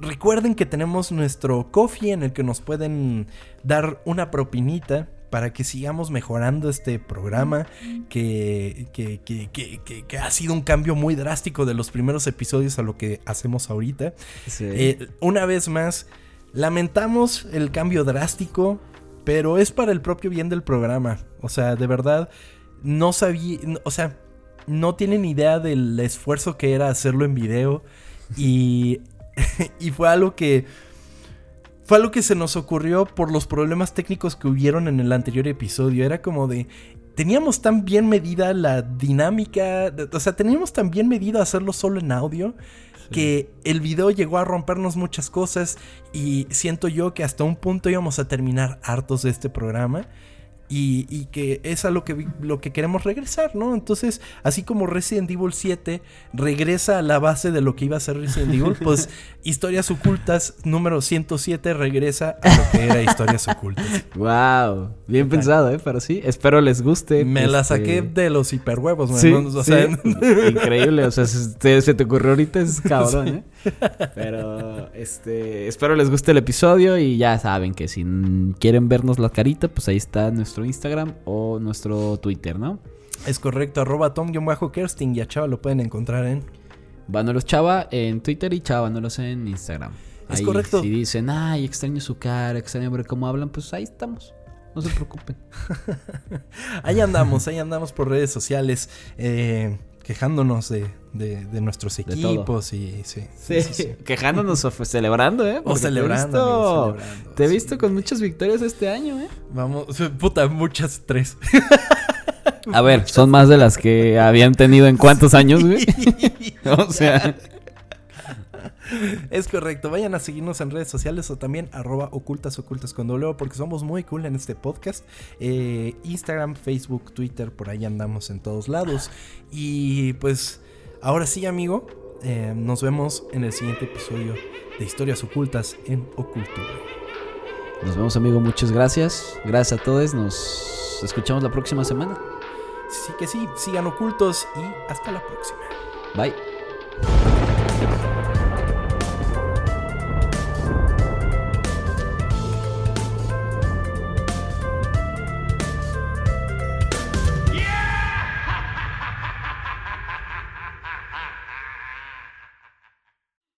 Recuerden que tenemos nuestro coffee en el que nos pueden dar una propinita para que sigamos mejorando este programa que, que, que- que- ha sido un cambio muy drástico de los primeros episodios a lo que hacemos ahorita. Sí. Eh, una vez más, lamentamos el cambio drástico, pero es para el propio bien del programa. O sea, de verdad, no sabía, o sea, no tienen idea del esfuerzo que era hacerlo en video. Y, y fue algo que... Fue algo que se nos ocurrió por los problemas técnicos que hubieron en el anterior episodio. Era como de... Teníamos tan bien medida la dinámica, o sea, teníamos tan bien medido hacerlo solo en audio que el video llegó a rompernos muchas cosas y siento yo que hasta un punto íbamos a terminar hartos de este programa y, y que es a lo que, lo que queremos regresar, ¿no? Entonces, así como Resident Evil 7 regresa a la base de lo que iba a ser Resident Evil, pues Historias Ocultas número 107 regresa a lo que era Historias Ocultas. Wow, bien pensado, ¿eh? Pero sí, espero les guste. Me la este, saqué de los hiperhuevos, man, Sí, ¿no? O sí. sea, increíble, o sea, se, se te ocurrió ahorita es cabrón, ¿eh? Pero, este, espero les guste el episodio y ya saben que si quieren vernos la carita, pues ahí está nuestro Instagram o nuestro Twitter, ¿no? es correcto, arroba tom-kersting y a Chava lo pueden encontrar en... Vanuelos Chava en Twitter y Chava Vanuelos en Instagram. Es Ahí, correcto. Si dicen, ay, extraño su cara, extraño ver cómo hablan, pues ahí estamos. No se preocupen. Ahí andamos, ahí andamos por redes sociales, eh, quejándonos de, de- de nuestros equipos y sí, sí, sí, sí. Quejándonos o celebrando, ¿eh? O Porque te he celebrando, visto- amigo, celebrando, Te he sí. visto con muchas victorias este año, ¿eh? Vamos, puta, muchas tres. A ver, son más de las que habían tenido en cuántos años, güey. o sea. Es correcto, vayan a seguirnos en redes sociales o también arroba ocultas ocultas con doble porque somos muy cool en este podcast. Eh, Instagram, Facebook, Twitter, por ahí andamos en todos lados. Y pues ahora sí, amigo, eh, nos vemos en el siguiente episodio de Historias Ocultas en Ocultura. Nos vemos, amigo. Muchas gracias. Gracias a todos. Nos escuchamos la próxima semana. Sí que sí, sigan ocultos y hasta la próxima. Bye.